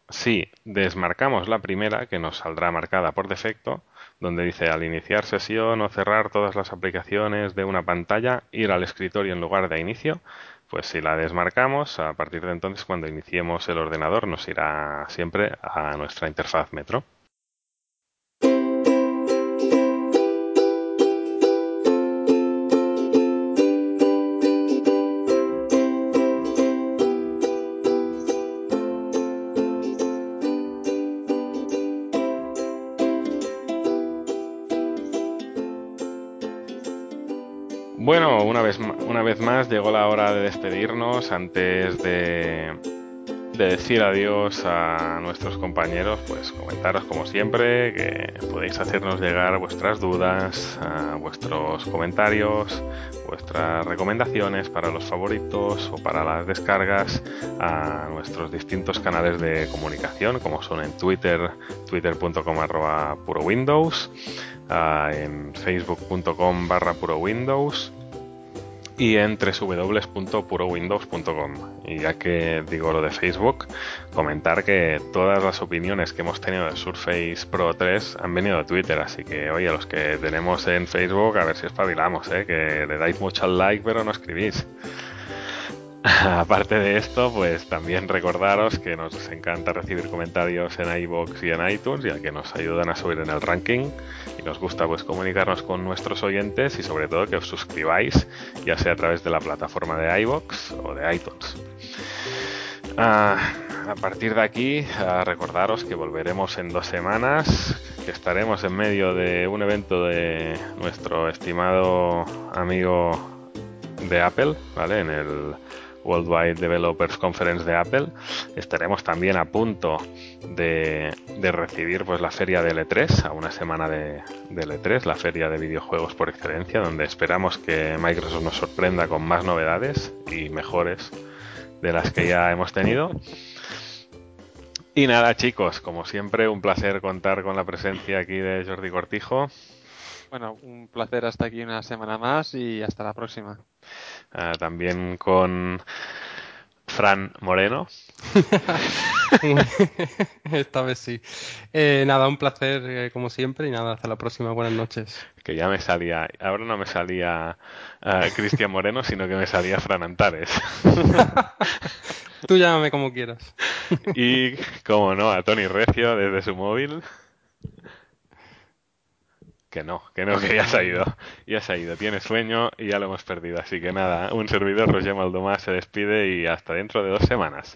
si desmarcamos la primera, que nos saldrá marcada por defecto, donde dice al iniciar sesión o cerrar todas las aplicaciones de una pantalla, ir al escritorio en lugar de inicio, pues si la desmarcamos, a partir de entonces cuando iniciemos el ordenador nos irá siempre a nuestra interfaz Metro. Bueno, una vez, una vez más llegó la hora de despedirnos antes de, de decir adiós a nuestros compañeros, pues comentaros como siempre que podéis hacernos llegar vuestras dudas, vuestros comentarios, vuestras recomendaciones para los favoritos o para las descargas a nuestros distintos canales de comunicación, como son en Twitter, twitter.com arroba puro Windows, ah, en facebook.com barra puro Windows y en www.purowindows.com. Y ya que digo lo de Facebook, comentar que todas las opiniones que hemos tenido de Surface Pro 3 han venido de Twitter, así que oye, los que tenemos en Facebook, a ver si espabilamos, ¿eh? que le dais mucho al like pero no escribís. Aparte de esto, pues también recordaros que nos encanta recibir comentarios en iBox y en iTunes, ya que nos ayudan a subir en el ranking y nos gusta pues comunicarnos con nuestros oyentes y sobre todo que os suscribáis, ya sea a través de la plataforma de iBox o de iTunes. Ah, a partir de aquí, recordaros que volveremos en dos semanas, que estaremos en medio de un evento de nuestro estimado amigo de Apple, ¿vale? En el Worldwide Developers Conference de Apple. Estaremos también a punto de, de recibir pues la feria de L3, a una semana de, de L3, la feria de videojuegos por excelencia, donde esperamos que Microsoft nos sorprenda con más novedades y mejores de las que ya hemos tenido. Y nada, chicos, como siempre, un placer contar con la presencia aquí de Jordi Cortijo. Bueno, un placer hasta aquí una semana más y hasta la próxima. Ah, también con Fran Moreno. Esta vez sí. Eh, nada, un placer eh, como siempre y nada, hasta la próxima. Buenas noches. Que ya me salía, ahora no me salía ah, Cristian Moreno, sino que me salía Fran Antares. Tú llámame como quieras. y, como no, a Tony Recio desde su móvil. Que no, que no, que ya se ha ido. Ya se ha ido. Tiene sueño y ya lo hemos perdido. Así que nada, un servidor, Roger Maldomás, se despide y hasta dentro de dos semanas.